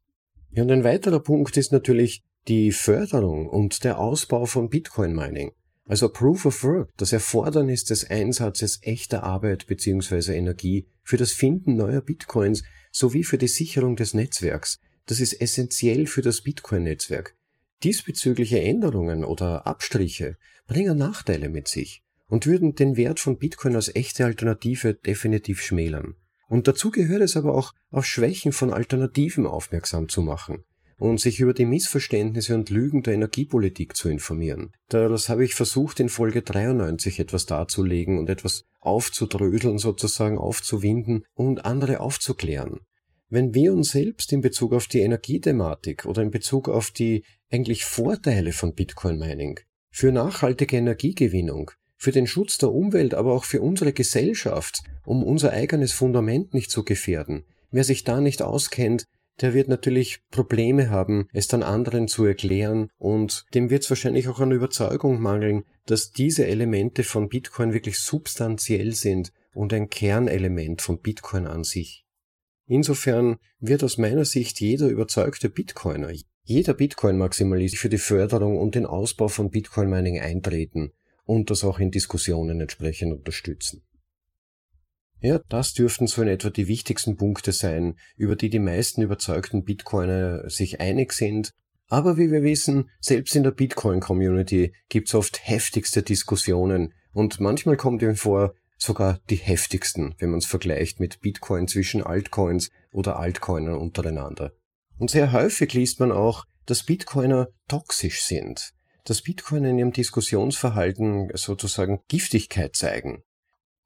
Ja, und ein weiterer Punkt ist natürlich die Förderung und der Ausbau von Bitcoin Mining. Also Proof of Work, das Erfordernis des Einsatzes echter Arbeit bzw. Energie für das Finden neuer Bitcoins sowie für die Sicherung des Netzwerks. Das ist essentiell für das Bitcoin-Netzwerk. Diesbezügliche Änderungen oder Abstriche bringen Nachteile mit sich und würden den Wert von Bitcoin als echte Alternative definitiv schmälern. Und dazu gehört es aber auch, auf Schwächen von Alternativen aufmerksam zu machen und sich über die Missverständnisse und Lügen der Energiepolitik zu informieren. Das habe ich versucht in Folge 93 etwas darzulegen und etwas aufzudrödeln, sozusagen aufzuwinden und andere aufzuklären. Wenn wir uns selbst in Bezug auf die Energiethematik oder in Bezug auf die eigentlich Vorteile von Bitcoin Mining für nachhaltige Energiegewinnung, für den Schutz der Umwelt, aber auch für unsere Gesellschaft, um unser eigenes Fundament nicht zu gefährden, wer sich da nicht auskennt, der wird natürlich Probleme haben, es dann anderen zu erklären und dem wird es wahrscheinlich auch an Überzeugung mangeln, dass diese Elemente von Bitcoin wirklich substanziell sind und ein Kernelement von Bitcoin an sich. Insofern wird aus meiner Sicht jeder überzeugte Bitcoiner, jeder Bitcoin-Maximalist für die Förderung und den Ausbau von Bitcoin-Mining eintreten und das auch in Diskussionen entsprechend unterstützen. Ja, das dürften so in etwa die wichtigsten Punkte sein, über die die meisten überzeugten Bitcoiner sich einig sind. Aber wie wir wissen, selbst in der Bitcoin-Community gibt's oft heftigste Diskussionen und manchmal kommt ihm vor, sogar die heftigsten, wenn man es vergleicht mit Bitcoin zwischen Altcoins oder Altcoinern untereinander. Und sehr häufig liest man auch, dass Bitcoiner toxisch sind, dass Bitcoiner in ihrem Diskussionsverhalten sozusagen Giftigkeit zeigen.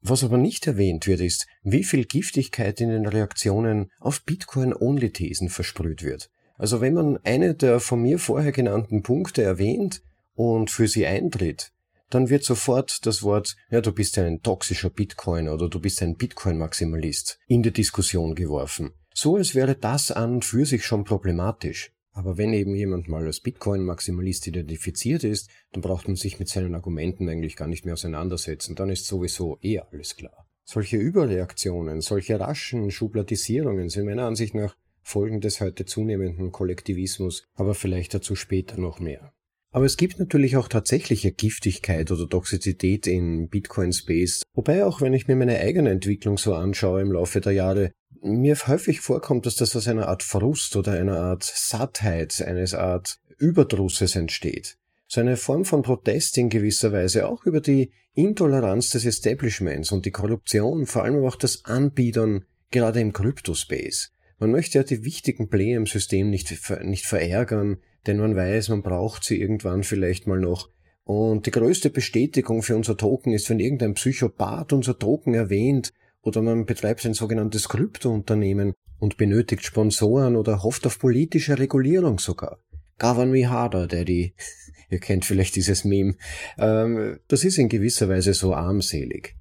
Was aber nicht erwähnt wird, ist, wie viel Giftigkeit in den Reaktionen auf Bitcoin-Only-Thesen versprüht wird. Also wenn man eine der von mir vorher genannten Punkte erwähnt und für sie eintritt, dann wird sofort das Wort, ja, du bist ein toxischer Bitcoin oder du bist ein Bitcoin-Maximalist in die Diskussion geworfen. So als wäre das an und für sich schon problematisch. Aber wenn eben jemand mal als Bitcoin-Maximalist identifiziert ist, dann braucht man sich mit seinen Argumenten eigentlich gar nicht mehr auseinandersetzen. Dann ist sowieso eh alles klar. Solche Überreaktionen, solche raschen Schubladisierungen sind meiner Ansicht nach Folgen des heute zunehmenden Kollektivismus, aber vielleicht dazu später noch mehr. Aber es gibt natürlich auch tatsächliche Giftigkeit oder Toxizität in Bitcoin Space, wobei auch wenn ich mir meine eigene Entwicklung so anschaue im Laufe der Jahre, mir häufig vorkommt, dass das aus einer Art Frust oder einer Art Sattheit, eines Art Überdrusses entsteht. So eine Form von Protest in gewisser Weise auch über die Intoleranz des Establishments und die Korruption, vor allem auch das Anbiedern gerade im Kryptospace. Man möchte ja die wichtigen Player im System nicht, nicht verärgern, denn man weiß, man braucht sie irgendwann vielleicht mal noch. Und die größte Bestätigung für unser Token ist, wenn irgendein Psychopath unser Token erwähnt oder man betreibt ein sogenanntes Kryptounternehmen und benötigt Sponsoren oder hofft auf politische Regulierung sogar. Govern me harder, Daddy. Ihr kennt vielleicht dieses Meme. Ähm, das ist in gewisser Weise so armselig.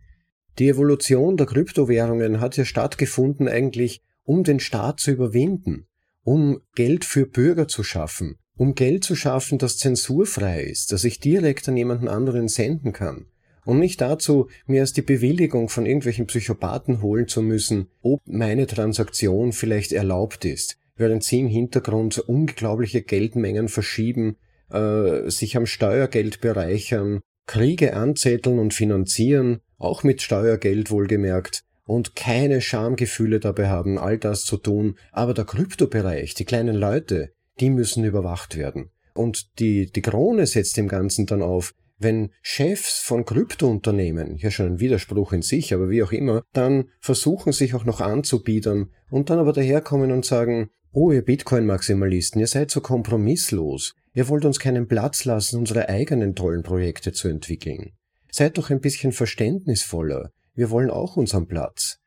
Die Evolution der Kryptowährungen hat ja stattgefunden eigentlich, um den Staat zu überwinden, um Geld für Bürger zu schaffen, um Geld zu schaffen, das zensurfrei ist, das ich direkt an jemanden anderen senden kann und nicht dazu, mir erst die Bewilligung von irgendwelchen Psychopathen holen zu müssen, ob meine Transaktion vielleicht erlaubt ist, während sie im Hintergrund unglaubliche Geldmengen verschieben, äh, sich am Steuergeld bereichern, Kriege anzetteln und finanzieren, auch mit Steuergeld wohlgemerkt, und keine Schamgefühle dabei haben, all das zu tun, aber der Kryptobereich, die kleinen Leute, die müssen überwacht werden. Und die, die Krone setzt dem Ganzen dann auf, wenn Chefs von Kryptounternehmen, ja schon ein Widerspruch in sich, aber wie auch immer, dann versuchen sich auch noch anzubiedern und dann aber daherkommen und sagen, oh ihr Bitcoin-Maximalisten, ihr seid so kompromisslos, ihr wollt uns keinen Platz lassen, unsere eigenen tollen Projekte zu entwickeln. Seid doch ein bisschen verständnisvoller, wir wollen auch unseren Platz.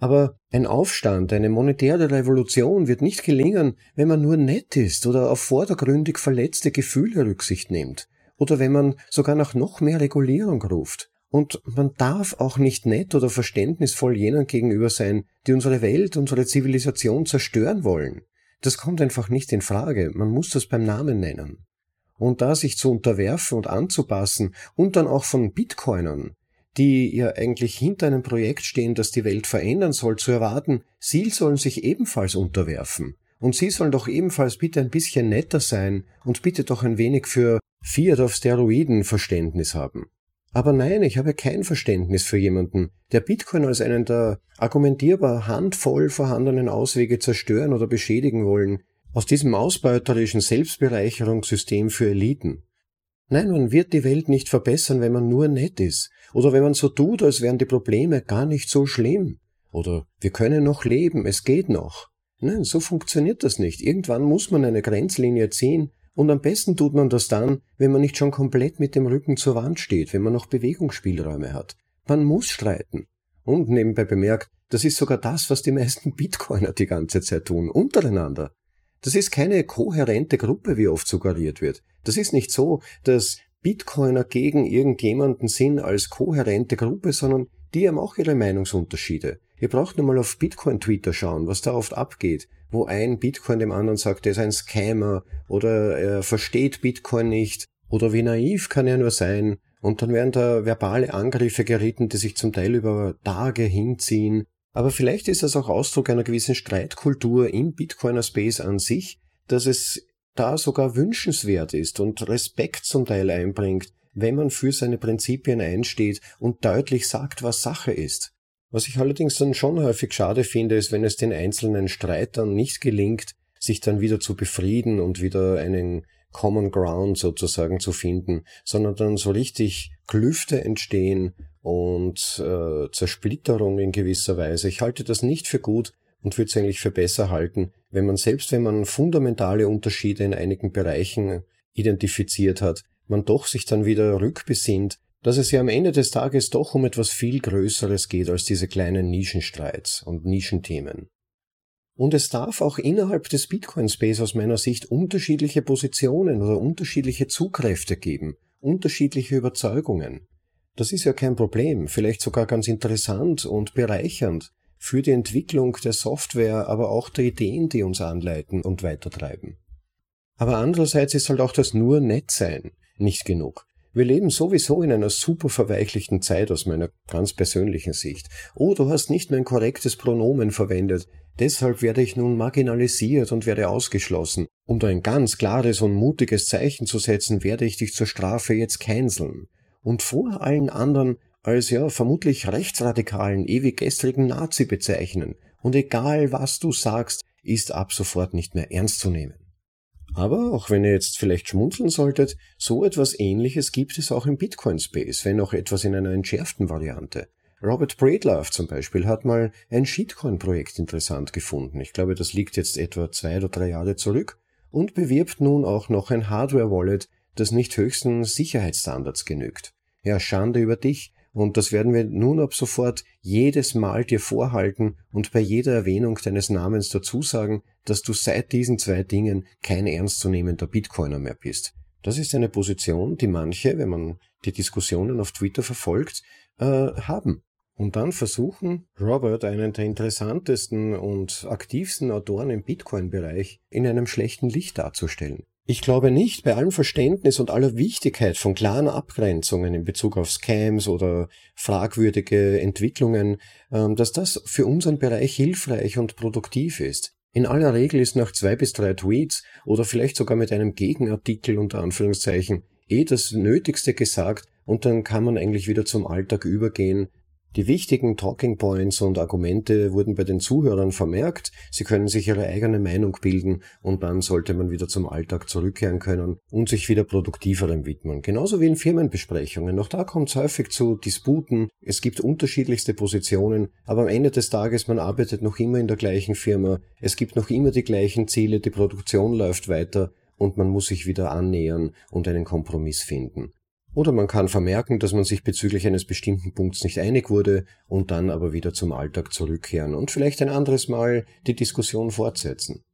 Aber ein Aufstand, eine monetäre Revolution wird nicht gelingen, wenn man nur nett ist oder auf vordergründig verletzte Gefühle Rücksicht nimmt oder wenn man sogar nach noch mehr Regulierung ruft Und man darf auch nicht nett oder verständnisvoll jenen gegenüber sein, die unsere Welt, unsere Zivilisation zerstören wollen. Das kommt einfach nicht in Frage. Man muss das beim Namen nennen. Und da sich zu unterwerfen und anzupassen und dann auch von Bitcoinern, die ja eigentlich hinter einem Projekt stehen, das die Welt verändern soll, zu erwarten, sie sollen sich ebenfalls unterwerfen. Und sie sollen doch ebenfalls bitte ein bisschen netter sein und bitte doch ein wenig für Fiat auf Steroiden Verständnis haben. Aber nein, ich habe kein Verständnis für jemanden, der Bitcoin als einen der argumentierbar handvoll vorhandenen Auswege zerstören oder beschädigen wollen, aus diesem ausbeuterischen Selbstbereicherungssystem für Eliten. Nein, man wird die Welt nicht verbessern, wenn man nur nett ist, oder wenn man so tut, als wären die Probleme gar nicht so schlimm, oder wir können noch leben, es geht noch. Nein, so funktioniert das nicht. Irgendwann muss man eine Grenzlinie ziehen, und am besten tut man das dann, wenn man nicht schon komplett mit dem Rücken zur Wand steht, wenn man noch Bewegungsspielräume hat. Man muss streiten. Und nebenbei bemerkt, das ist sogar das, was die meisten Bitcoiner die ganze Zeit tun, untereinander. Das ist keine kohärente Gruppe, wie oft suggeriert wird. Das ist nicht so, dass Bitcoiner gegen irgendjemanden sind als kohärente Gruppe, sondern die haben auch ihre Meinungsunterschiede. Ihr braucht nur mal auf Bitcoin-Twitter schauen, was da oft abgeht wo ein Bitcoin dem anderen sagt, er ist ein Scammer oder er versteht Bitcoin nicht oder wie naiv kann er nur sein. Und dann werden da verbale Angriffe geritten, die sich zum Teil über Tage hinziehen. Aber vielleicht ist das auch Ausdruck einer gewissen Streitkultur im Bitcoiner Space an sich, dass es da sogar wünschenswert ist und Respekt zum Teil einbringt, wenn man für seine Prinzipien einsteht und deutlich sagt, was Sache ist. Was ich allerdings dann schon häufig schade finde, ist, wenn es den einzelnen Streitern nicht gelingt, sich dann wieder zu befrieden und wieder einen Common Ground sozusagen zu finden, sondern dann so richtig Klüfte entstehen und äh, Zersplitterung in gewisser Weise. Ich halte das nicht für gut und würde es eigentlich für besser halten, wenn man selbst wenn man fundamentale Unterschiede in einigen Bereichen identifiziert hat, man doch sich dann wieder rückbesinnt dass es ja am Ende des Tages doch um etwas viel Größeres geht als diese kleinen Nischenstreits und Nischenthemen. Und es darf auch innerhalb des Bitcoin-Space aus meiner Sicht unterschiedliche Positionen oder unterschiedliche Zugkräfte geben, unterschiedliche Überzeugungen. Das ist ja kein Problem, vielleicht sogar ganz interessant und bereichernd für die Entwicklung der Software, aber auch der Ideen, die uns anleiten und weitertreiben. Aber andererseits ist halt auch das nur Nettsein nicht genug. Wir leben sowieso in einer super verweichlichten Zeit aus meiner ganz persönlichen Sicht. Oh, du hast nicht mein korrektes Pronomen verwendet. Deshalb werde ich nun marginalisiert und werde ausgeschlossen. Um da ein ganz klares und mutiges Zeichen zu setzen, werde ich dich zur Strafe jetzt canceln. Und vor allen anderen als ja vermutlich rechtsradikalen, ewig gestrigen Nazi bezeichnen. Und egal was du sagst, ist ab sofort nicht mehr ernst zu nehmen. Aber auch wenn ihr jetzt vielleicht schmunzeln solltet, so etwas ähnliches gibt es auch im Bitcoin-Space, wenn auch etwas in einer entschärften Variante. Robert Breedlove zum Beispiel hat mal ein Shitcoin-Projekt interessant gefunden. Ich glaube, das liegt jetzt etwa zwei oder drei Jahre zurück und bewirbt nun auch noch ein Hardware-Wallet, das nicht höchsten Sicherheitsstandards genügt. Ja, Schande über dich, und das werden wir nun ab sofort jedes Mal dir vorhalten und bei jeder Erwähnung deines Namens dazu sagen, dass du seit diesen zwei Dingen kein ernstzunehmender Bitcoiner mehr bist. Das ist eine Position, die manche, wenn man die Diskussionen auf Twitter verfolgt, äh, haben. Und dann versuchen, Robert, einen der interessantesten und aktivsten Autoren im Bitcoin-Bereich, in einem schlechten Licht darzustellen. Ich glaube nicht, bei allem Verständnis und aller Wichtigkeit von klaren Abgrenzungen in Bezug auf Scams oder fragwürdige Entwicklungen, ähm, dass das für unseren Bereich hilfreich und produktiv ist. In aller Regel ist nach zwei bis drei Tweets oder vielleicht sogar mit einem Gegenartikel unter Anführungszeichen eh das Nötigste gesagt und dann kann man eigentlich wieder zum Alltag übergehen, die wichtigen Talking Points und Argumente wurden bei den Zuhörern vermerkt, sie können sich ihre eigene Meinung bilden und dann sollte man wieder zum Alltag zurückkehren können und sich wieder produktiverem widmen. Genauso wie in Firmenbesprechungen. Auch da kommt es häufig zu Disputen, es gibt unterschiedlichste Positionen, aber am Ende des Tages man arbeitet noch immer in der gleichen Firma, es gibt noch immer die gleichen Ziele, die Produktion läuft weiter und man muss sich wieder annähern und einen Kompromiss finden. Oder man kann vermerken, dass man sich bezüglich eines bestimmten Punkts nicht einig wurde und dann aber wieder zum Alltag zurückkehren und vielleicht ein anderes Mal die Diskussion fortsetzen.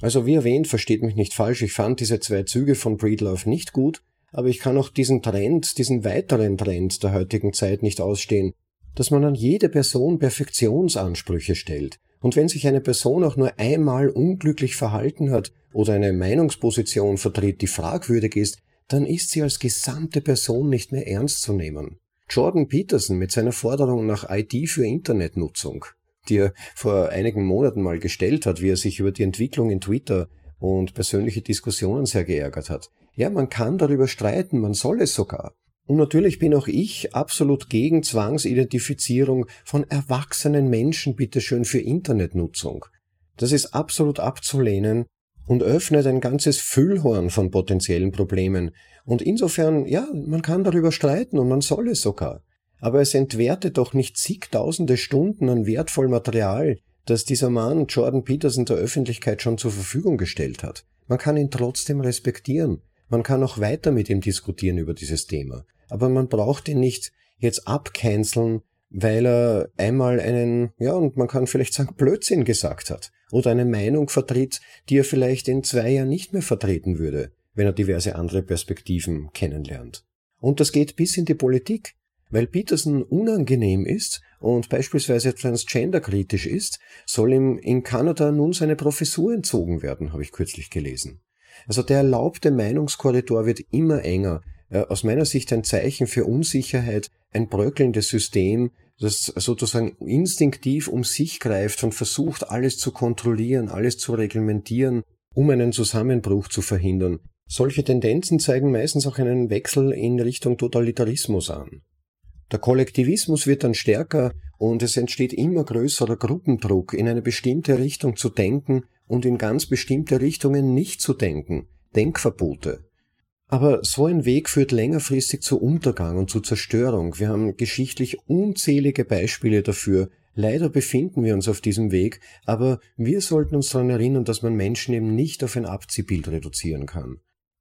Also wie erwähnt, versteht mich nicht falsch, ich fand diese zwei Züge von Breedlove nicht gut, aber ich kann auch diesen Trend, diesen weiteren Trend der heutigen Zeit nicht ausstehen, dass man an jede Person Perfektionsansprüche stellt. Und wenn sich eine Person auch nur einmal unglücklich verhalten hat oder eine Meinungsposition vertritt, die fragwürdig ist, dann ist sie als gesamte Person nicht mehr ernst zu nehmen. Jordan Peterson mit seiner Forderung nach ID für Internetnutzung, die er vor einigen Monaten mal gestellt hat, wie er sich über die Entwicklung in Twitter und persönliche Diskussionen sehr geärgert hat. Ja, man kann darüber streiten, man soll es sogar. Und natürlich bin auch ich absolut gegen Zwangsidentifizierung von erwachsenen Menschen, bitteschön, für Internetnutzung. Das ist absolut abzulehnen und öffnet ein ganzes Füllhorn von potenziellen Problemen. Und insofern, ja, man kann darüber streiten und man soll es sogar. Aber es entwertet doch nicht zigtausende Stunden an wertvollem Material, das dieser Mann Jordan Peterson der Öffentlichkeit schon zur Verfügung gestellt hat. Man kann ihn trotzdem respektieren. Man kann auch weiter mit ihm diskutieren über dieses Thema aber man braucht ihn nicht jetzt abcanceln, weil er einmal einen, ja, und man kann vielleicht sagen, Blödsinn gesagt hat oder eine Meinung vertritt, die er vielleicht in zwei Jahren nicht mehr vertreten würde, wenn er diverse andere Perspektiven kennenlernt. Und das geht bis in die Politik. Weil Peterson unangenehm ist und beispielsweise transgenderkritisch ist, soll ihm in Kanada nun seine Professur entzogen werden, habe ich kürzlich gelesen. Also der erlaubte Meinungskorridor wird immer enger, äh, aus meiner Sicht ein Zeichen für Unsicherheit, ein bröckelndes System, das sozusagen instinktiv um sich greift und versucht, alles zu kontrollieren, alles zu reglementieren, um einen Zusammenbruch zu verhindern. Solche Tendenzen zeigen meistens auch einen Wechsel in Richtung Totalitarismus an. Der Kollektivismus wird dann stärker und es entsteht immer größerer Gruppendruck, in eine bestimmte Richtung zu denken und in ganz bestimmte Richtungen nicht zu denken. Denkverbote. Aber so ein Weg führt längerfristig zu Untergang und zu Zerstörung. Wir haben geschichtlich unzählige Beispiele dafür. Leider befinden wir uns auf diesem Weg, aber wir sollten uns daran erinnern, dass man Menschen eben nicht auf ein Abziehbild reduzieren kann.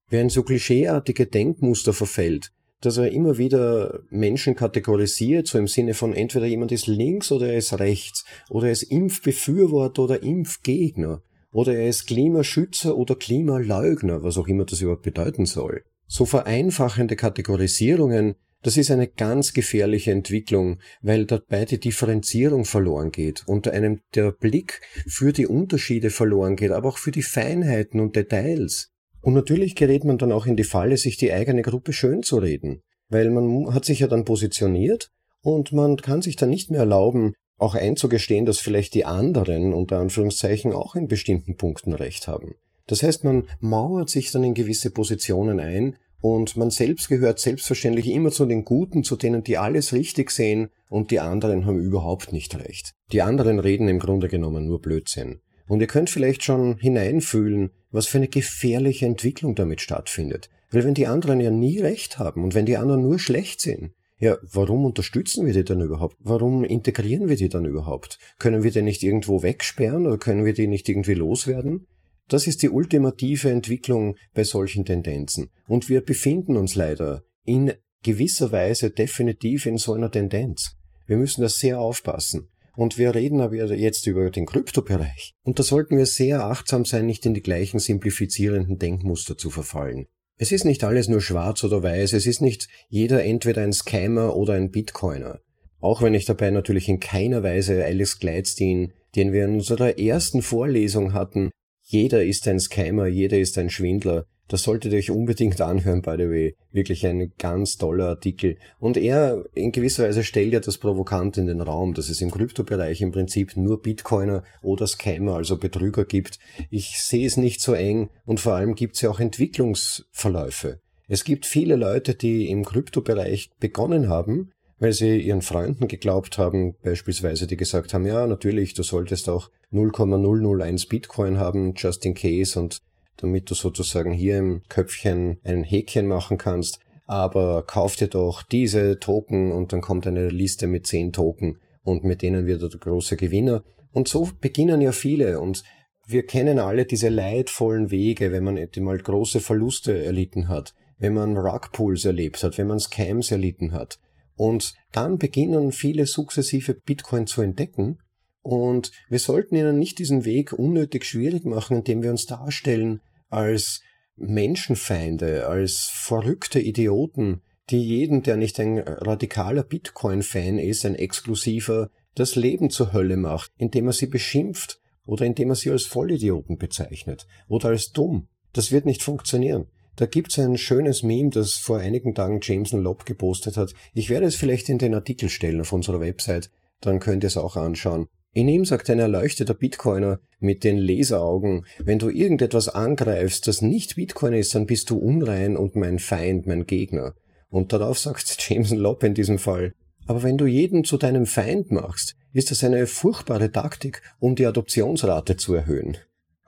Wer in so klischeeartige Denkmuster verfällt, dass er immer wieder Menschen kategorisiert, so im Sinne von entweder jemand ist links oder er ist rechts, oder er ist Impfbefürworter oder Impfgegner, oder er ist Klimaschützer oder Klimaleugner, was auch immer das überhaupt bedeuten soll. So vereinfachende Kategorisierungen, das ist eine ganz gefährliche Entwicklung, weil dabei die Differenzierung verloren geht, unter einem der Blick für die Unterschiede verloren geht, aber auch für die Feinheiten und Details. Und natürlich gerät man dann auch in die Falle, sich die eigene Gruppe schön zu reden, weil man hat sich ja dann positioniert und man kann sich dann nicht mehr erlauben, auch einzugestehen, dass vielleicht die anderen unter Anführungszeichen auch in bestimmten Punkten recht haben. Das heißt, man mauert sich dann in gewisse Positionen ein und man selbst gehört selbstverständlich immer zu den Guten, zu denen, die alles richtig sehen und die anderen haben überhaupt nicht recht. Die anderen reden im Grunde genommen nur Blödsinn. Und ihr könnt vielleicht schon hineinfühlen, was für eine gefährliche Entwicklung damit stattfindet. Weil wenn die anderen ja nie recht haben und wenn die anderen nur schlecht sind, ja, warum unterstützen wir die dann überhaupt? Warum integrieren wir die dann überhaupt? Können wir die nicht irgendwo wegsperren oder können wir die nicht irgendwie loswerden? Das ist die ultimative Entwicklung bei solchen Tendenzen. Und wir befinden uns leider in gewisser Weise definitiv in so einer Tendenz. Wir müssen da sehr aufpassen. Und wir reden aber jetzt über den Kryptobereich. Und da sollten wir sehr achtsam sein, nicht in die gleichen simplifizierenden Denkmuster zu verfallen. Es ist nicht alles nur schwarz oder weiß, es ist nicht jeder entweder ein Scammer oder ein Bitcoiner. Auch wenn ich dabei natürlich in keiner Weise Alex Gleitstein, den wir in unserer ersten Vorlesung hatten, jeder ist ein Scammer, jeder ist ein Schwindler, das solltet ihr euch unbedingt anhören, by the way. Wirklich ein ganz toller Artikel. Und er in gewisser Weise stellt ja das Provokant in den Raum, dass es im Kryptobereich im Prinzip nur Bitcoiner oder Scammer, also Betrüger gibt. Ich sehe es nicht so eng und vor allem gibt es ja auch Entwicklungsverläufe. Es gibt viele Leute, die im Kryptobereich begonnen haben, weil sie ihren Freunden geglaubt haben, beispielsweise die gesagt haben, ja, natürlich, du solltest auch 0,001 Bitcoin haben, just in case und damit du sozusagen hier im Köpfchen ein Häkchen machen kannst. Aber kauf dir doch diese Token und dann kommt eine Liste mit zehn Token und mit denen wird er der große Gewinner. Und so beginnen ja viele und wir kennen alle diese leidvollen Wege, wenn man mal große Verluste erlitten hat, wenn man Rugpools erlebt hat, wenn man Scams erlitten hat. Und dann beginnen viele sukzessive Bitcoin zu entdecken und wir sollten ihnen nicht diesen Weg unnötig schwierig machen, indem wir uns darstellen als Menschenfeinde, als verrückte Idioten, die jeden, der nicht ein radikaler Bitcoin-Fan ist, ein exklusiver, das Leben zur Hölle macht, indem er sie beschimpft oder indem er sie als Vollidioten bezeichnet oder als dumm. Das wird nicht funktionieren. Da gibt's ein schönes Meme, das vor einigen Tagen Jameson Lobb gepostet hat. Ich werde es vielleicht in den Artikel stellen auf unserer Website, dann könnt ihr es auch anschauen. In ihm sagt ein erleuchteter Bitcoiner mit den Laseraugen, wenn du irgendetwas angreifst, das nicht Bitcoin ist, dann bist du unrein und mein Feind, mein Gegner. Und darauf sagt Jameson Lopp in diesem Fall, aber wenn du jeden zu deinem Feind machst, ist das eine furchtbare Taktik, um die Adoptionsrate zu erhöhen.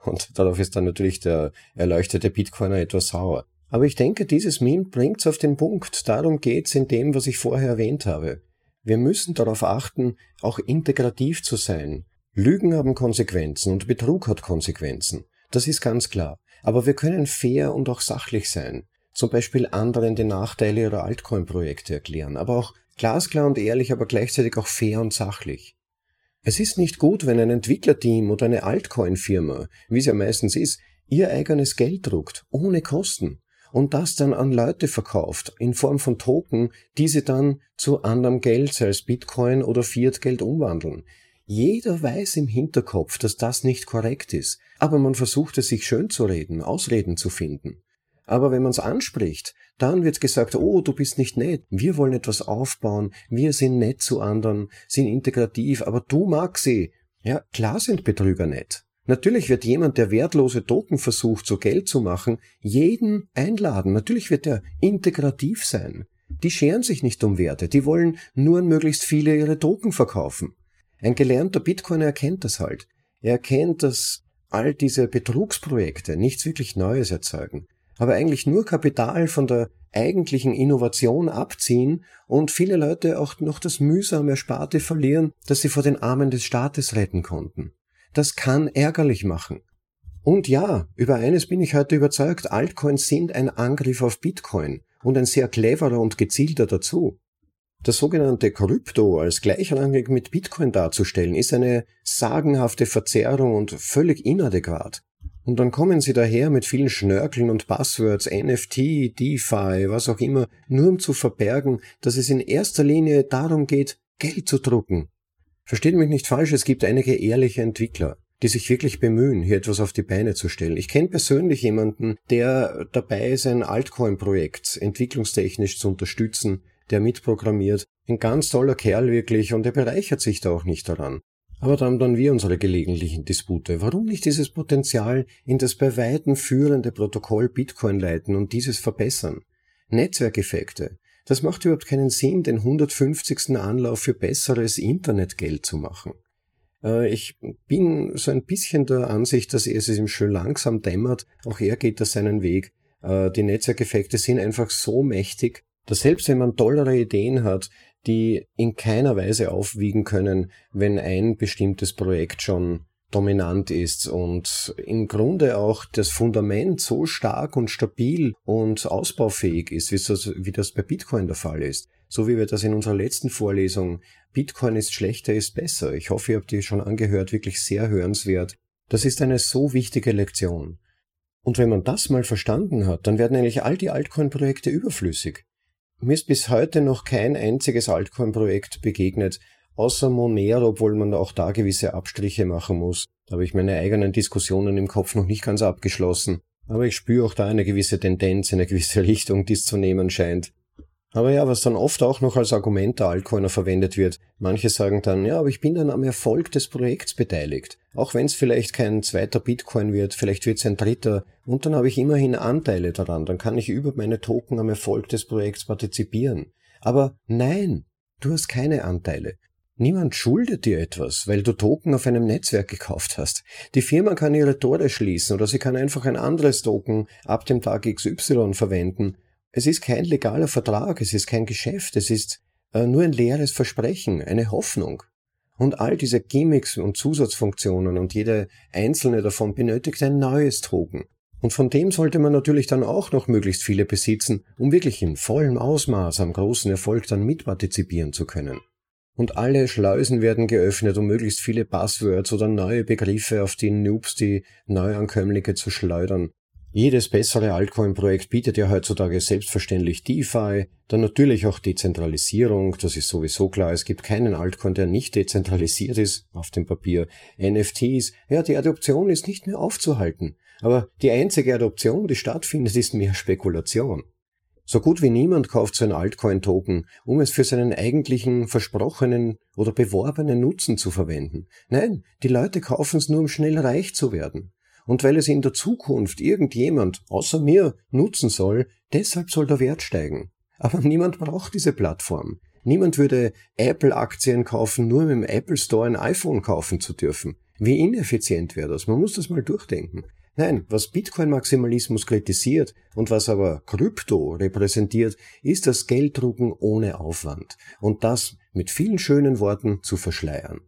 Und darauf ist dann natürlich der erleuchtete Bitcoiner etwas sauer. Aber ich denke, dieses Meme bringt's auf den Punkt. Darum geht's in dem, was ich vorher erwähnt habe. Wir müssen darauf achten, auch integrativ zu sein. Lügen haben Konsequenzen und Betrug hat Konsequenzen. Das ist ganz klar. Aber wir können fair und auch sachlich sein zum Beispiel anderen die Nachteile ihrer Altcoin-Projekte erklären, aber auch glasklar und ehrlich, aber gleichzeitig auch fair und sachlich. Es ist nicht gut, wenn ein Entwicklerteam oder eine Altcoin-Firma, wie es ja meistens ist, ihr eigenes Geld druckt, ohne Kosten, und das dann an Leute verkauft, in Form von Token, die sie dann zu anderem Geld, sei es Bitcoin oder Fiat-Geld umwandeln. Jeder weiß im Hinterkopf, dass das nicht korrekt ist, aber man versucht es sich schön zu reden, Ausreden zu finden. Aber wenn man es anspricht, dann wird gesagt, oh, du bist nicht nett, wir wollen etwas aufbauen, wir sind nett zu anderen, sind integrativ, aber du magst sie. Ja, klar sind Betrüger nett. Natürlich wird jemand, der wertlose Token versucht, so Geld zu machen, jeden einladen. Natürlich wird er integrativ sein. Die scheren sich nicht um Werte, die wollen nur möglichst viele ihre Token verkaufen. Ein gelernter Bitcoiner erkennt das halt. Er erkennt, dass all diese Betrugsprojekte nichts wirklich Neues erzeugen aber eigentlich nur Kapital von der eigentlichen Innovation abziehen und viele Leute auch noch das mühsame Ersparte verlieren, das sie vor den Armen des Staates retten konnten. Das kann ärgerlich machen. Und ja, über eines bin ich heute überzeugt, Altcoins sind ein Angriff auf Bitcoin und ein sehr cleverer und gezielter dazu. Das sogenannte Krypto als gleichrangig mit Bitcoin darzustellen, ist eine sagenhafte Verzerrung und völlig inadäquat. Und dann kommen sie daher mit vielen Schnörkeln und Passwords, NFT, DeFi, was auch immer, nur um zu verbergen, dass es in erster Linie darum geht, Geld zu drucken. Versteht mich nicht falsch, es gibt einige ehrliche Entwickler, die sich wirklich bemühen, hier etwas auf die Beine zu stellen. Ich kenne persönlich jemanden, der dabei ist, ein Altcoin-Projekt entwicklungstechnisch zu unterstützen, der mitprogrammiert. Ein ganz toller Kerl wirklich und er bereichert sich da auch nicht daran. Aber dann dann wir unsere gelegentlichen Dispute. Warum nicht dieses Potenzial in das bei weitem führende Protokoll Bitcoin leiten und dieses verbessern? Netzwerkeffekte. Das macht überhaupt keinen Sinn, den 150. Anlauf für besseres Internetgeld zu machen. Äh, ich bin so ein bisschen der Ansicht, dass es ihm schön langsam dämmert. Auch er geht da seinen Weg. Äh, die Netzwerkeffekte sind einfach so mächtig, dass selbst wenn man tollere Ideen hat, die in keiner Weise aufwiegen können, wenn ein bestimmtes Projekt schon dominant ist und im Grunde auch das Fundament so stark und stabil und ausbaufähig ist, wie das, wie das bei Bitcoin der Fall ist. So wie wir das in unserer letzten Vorlesung Bitcoin ist schlechter, ist besser. Ich hoffe, ihr habt die schon angehört, wirklich sehr hörenswert. Das ist eine so wichtige Lektion. Und wenn man das mal verstanden hat, dann werden eigentlich all die Altcoin-Projekte überflüssig. Mir ist bis heute noch kein einziges Altcoin-Projekt begegnet, außer Monero, obwohl man auch da gewisse Abstriche machen muss. Da habe ich meine eigenen Diskussionen im Kopf noch nicht ganz abgeschlossen. Aber ich spüre auch da eine gewisse Tendenz, eine gewisse Richtung, die es zu nehmen scheint. Aber ja, was dann oft auch noch als Argument der Altcoiner verwendet wird, manche sagen dann, ja, aber ich bin dann am Erfolg des Projekts beteiligt. Auch wenn es vielleicht kein zweiter Bitcoin wird, vielleicht wird es ein dritter, und dann habe ich immerhin Anteile daran, dann kann ich über meine Token am Erfolg des Projekts partizipieren. Aber nein, du hast keine Anteile. Niemand schuldet dir etwas, weil du Token auf einem Netzwerk gekauft hast. Die Firma kann ihre Tore schließen oder sie kann einfach ein anderes Token ab dem Tag XY verwenden es ist kein legaler Vertrag, es ist kein Geschäft, es ist äh, nur ein leeres Versprechen, eine Hoffnung. Und all diese Gimmicks und Zusatzfunktionen und jede einzelne davon benötigt ein neues Token. Und von dem sollte man natürlich dann auch noch möglichst viele besitzen, um wirklich in vollem Ausmaß am großen Erfolg dann mitpartizipieren zu können. Und alle Schleusen werden geöffnet, um möglichst viele Passwords oder neue Begriffe auf die Noobs, die Neuankömmlinge zu schleudern. Jedes bessere Altcoin-Projekt bietet ja heutzutage selbstverständlich DeFi, dann natürlich auch Dezentralisierung, das ist sowieso klar. Es gibt keinen Altcoin, der nicht dezentralisiert ist, auf dem Papier. NFTs, ja, die Adoption ist nicht mehr aufzuhalten. Aber die einzige Adoption, die stattfindet, ist mehr Spekulation. So gut wie niemand kauft so ein Altcoin-Token, um es für seinen eigentlichen versprochenen oder beworbenen Nutzen zu verwenden. Nein, die Leute kaufen es nur, um schnell reich zu werden. Und weil es in der Zukunft irgendjemand außer mir nutzen soll, deshalb soll der Wert steigen. Aber niemand braucht diese Plattform. Niemand würde Apple-Aktien kaufen, nur mit dem Apple Store ein iPhone kaufen zu dürfen. Wie ineffizient wäre das? Man muss das mal durchdenken. Nein, was Bitcoin-Maximalismus kritisiert und was aber Krypto repräsentiert, ist das Gelddrucken ohne Aufwand und das mit vielen schönen Worten zu verschleiern.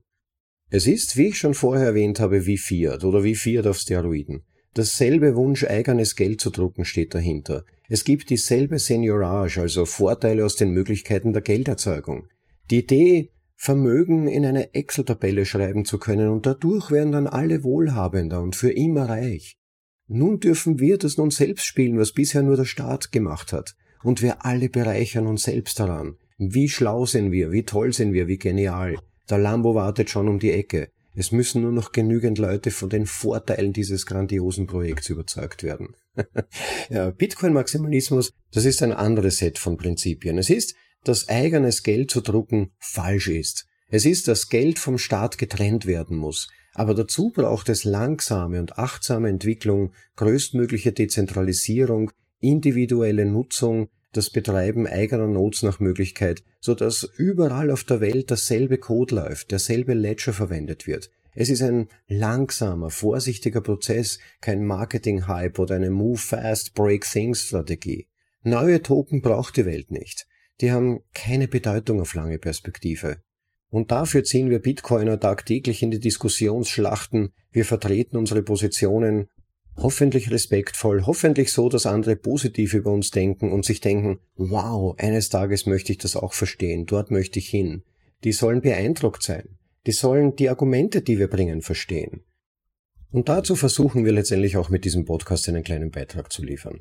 Es ist, wie ich schon vorher erwähnt habe, wie Fiat oder wie Fiat auf Steroiden. Dasselbe Wunsch, eigenes Geld zu drucken, steht dahinter. Es gibt dieselbe Seniorage, also Vorteile aus den Möglichkeiten der Gelderzeugung. Die Idee, Vermögen in eine Excel-Tabelle schreiben zu können und dadurch werden dann alle wohlhabender und für immer reich. Nun dürfen wir das nun selbst spielen, was bisher nur der Staat gemacht hat. Und wir alle bereichern uns selbst daran. Wie schlau sind wir, wie toll sind wir, wie genial. Der Lambo wartet schon um die Ecke. Es müssen nur noch genügend Leute von den Vorteilen dieses grandiosen Projekts überzeugt werden. ja, Bitcoin-Maximalismus, das ist ein anderes Set von Prinzipien. Es ist, dass eigenes Geld zu drucken falsch ist. Es ist, dass Geld vom Staat getrennt werden muss. Aber dazu braucht es langsame und achtsame Entwicklung, größtmögliche Dezentralisierung, individuelle Nutzung, das Betreiben eigener Nodes nach Möglichkeit, so dass überall auf der Welt dasselbe Code läuft, derselbe Ledger verwendet wird. Es ist ein langsamer, vorsichtiger Prozess, kein Marketing-Hype oder eine Move Fast, Break Things Strategie. Neue Token braucht die Welt nicht. Die haben keine Bedeutung auf lange Perspektive. Und dafür ziehen wir Bitcoiner tagtäglich in die Diskussionsschlachten. Wir vertreten unsere Positionen hoffentlich respektvoll, hoffentlich so, dass andere positiv über uns denken und sich denken, wow, eines Tages möchte ich das auch verstehen, dort möchte ich hin. Die sollen beeindruckt sein. Die sollen die Argumente, die wir bringen, verstehen. Und dazu versuchen wir letztendlich auch mit diesem Podcast einen kleinen Beitrag zu liefern.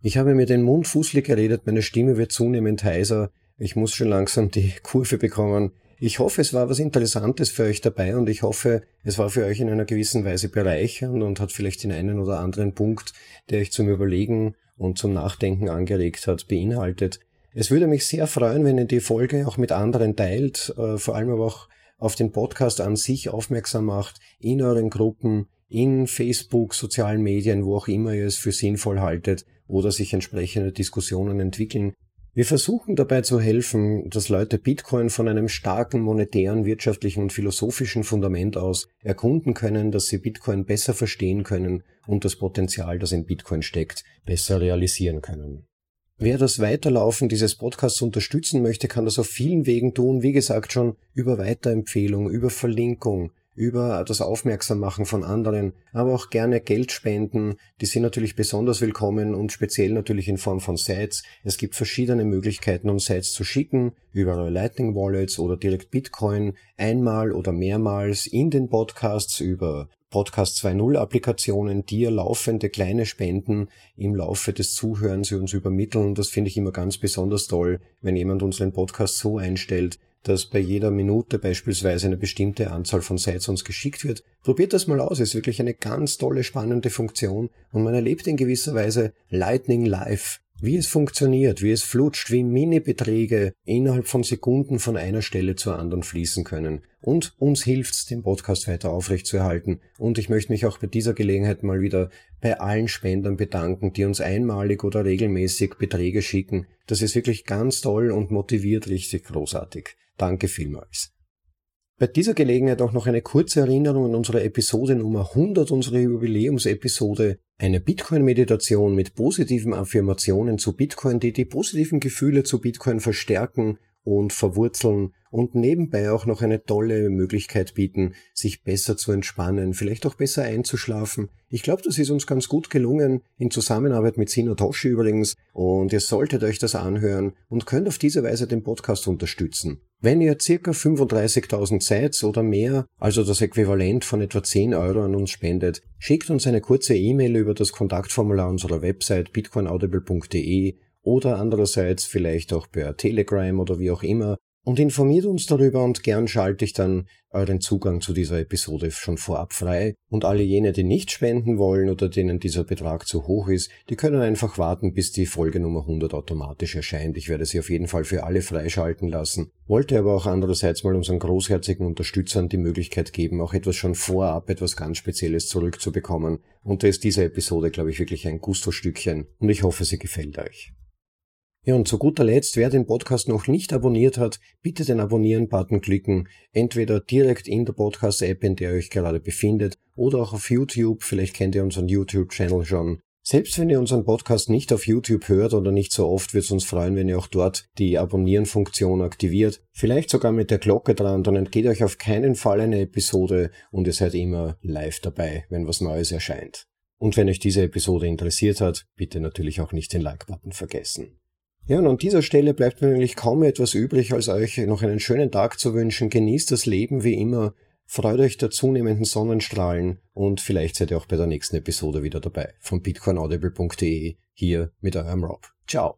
Ich habe mir den Mund fußlig geredet, meine Stimme wird zunehmend heiser, ich muss schon langsam die Kurve bekommen, ich hoffe, es war was Interessantes für euch dabei und ich hoffe, es war für euch in einer gewissen Weise bereichernd und hat vielleicht den einen oder anderen Punkt, der euch zum Überlegen und zum Nachdenken angeregt hat, beinhaltet. Es würde mich sehr freuen, wenn ihr die Folge auch mit anderen teilt, äh, vor allem aber auch auf den Podcast an sich aufmerksam macht, in euren Gruppen, in Facebook, sozialen Medien, wo auch immer ihr es für sinnvoll haltet oder sich entsprechende Diskussionen entwickeln. Wir versuchen dabei zu helfen, dass Leute Bitcoin von einem starken monetären, wirtschaftlichen und philosophischen Fundament aus erkunden können, dass sie Bitcoin besser verstehen können und das Potenzial, das in Bitcoin steckt, besser realisieren können. Wer das Weiterlaufen dieses Podcasts unterstützen möchte, kann das auf vielen Wegen tun. Wie gesagt schon über Weiterempfehlung, über Verlinkung, über das Aufmerksammachen von anderen, aber auch gerne Geld spenden. Die sind natürlich besonders willkommen und speziell natürlich in Form von Sites. Es gibt verschiedene Möglichkeiten, um Sites zu schicken, über Lightning Wallets oder direkt Bitcoin, einmal oder mehrmals in den Podcasts über Podcast 2.0 Applikationen, die ihr laufende kleine Spenden im Laufe des Zuhörens uns übermitteln. Das finde ich immer ganz besonders toll, wenn jemand unseren Podcast so einstellt, dass bei jeder Minute beispielsweise eine bestimmte Anzahl von Sites uns geschickt wird. Probiert das mal aus, ist wirklich eine ganz tolle, spannende Funktion und man erlebt in gewisser Weise Lightning Live. Wie es funktioniert, wie es flutscht, wie Mini-Beträge innerhalb von Sekunden von einer Stelle zur anderen fließen können. Und uns hilft's, den Podcast weiter aufrechtzuerhalten. Und ich möchte mich auch bei dieser Gelegenheit mal wieder bei allen Spendern bedanken, die uns einmalig oder regelmäßig Beträge schicken. Das ist wirklich ganz toll und motiviert richtig großartig. Danke vielmals. Bei dieser Gelegenheit auch noch eine kurze Erinnerung an unsere Episode Nummer 100, unsere Jubiläumsepisode, eine Bitcoin-Meditation mit positiven Affirmationen zu Bitcoin, die die positiven Gefühle zu Bitcoin verstärken und verwurzeln und nebenbei auch noch eine tolle Möglichkeit bieten, sich besser zu entspannen, vielleicht auch besser einzuschlafen. Ich glaube, das ist uns ganz gut gelungen, in Zusammenarbeit mit Sinotoshi übrigens, und ihr solltet euch das anhören und könnt auf diese Weise den Podcast unterstützen. Wenn ihr circa 35.000 seid oder mehr, also das Äquivalent von etwa 10 Euro an uns spendet, schickt uns eine kurze E-Mail über das Kontaktformular unserer Website bitcoinaudible.de oder andererseits vielleicht auch per Telegram oder wie auch immer und informiert uns darüber und gern schalte ich dann euren Zugang zu dieser Episode schon vorab frei und alle jene, die nicht spenden wollen oder denen dieser Betrag zu hoch ist, die können einfach warten, bis die Folge Nummer 100 automatisch erscheint. Ich werde sie auf jeden Fall für alle freischalten lassen, wollte aber auch andererseits mal unseren großherzigen Unterstützern die Möglichkeit geben, auch etwas schon vorab, etwas ganz Spezielles zurückzubekommen und da ist diese Episode, glaube ich, wirklich ein Gusto-Stückchen und ich hoffe, sie gefällt euch. Ja, und zu guter Letzt, wer den Podcast noch nicht abonniert hat, bitte den Abonnieren-Button klicken, entweder direkt in der Podcast-App, in der ihr euch gerade befindet, oder auch auf YouTube, vielleicht kennt ihr unseren YouTube-Channel schon. Selbst wenn ihr unseren Podcast nicht auf YouTube hört oder nicht so oft, wird es uns freuen, wenn ihr auch dort die Abonnieren-Funktion aktiviert. Vielleicht sogar mit der Glocke dran, dann entgeht euch auf keinen Fall eine Episode und ihr seid immer live dabei, wenn was Neues erscheint. Und wenn euch diese Episode interessiert hat, bitte natürlich auch nicht den Like-Button vergessen. Ja, und an dieser Stelle bleibt mir eigentlich kaum etwas übrig, als euch noch einen schönen Tag zu wünschen. Genießt das Leben wie immer, freut euch der zunehmenden Sonnenstrahlen und vielleicht seid ihr auch bei der nächsten Episode wieder dabei von bitcoinaudible.de hier mit eurem Rob. Ciao.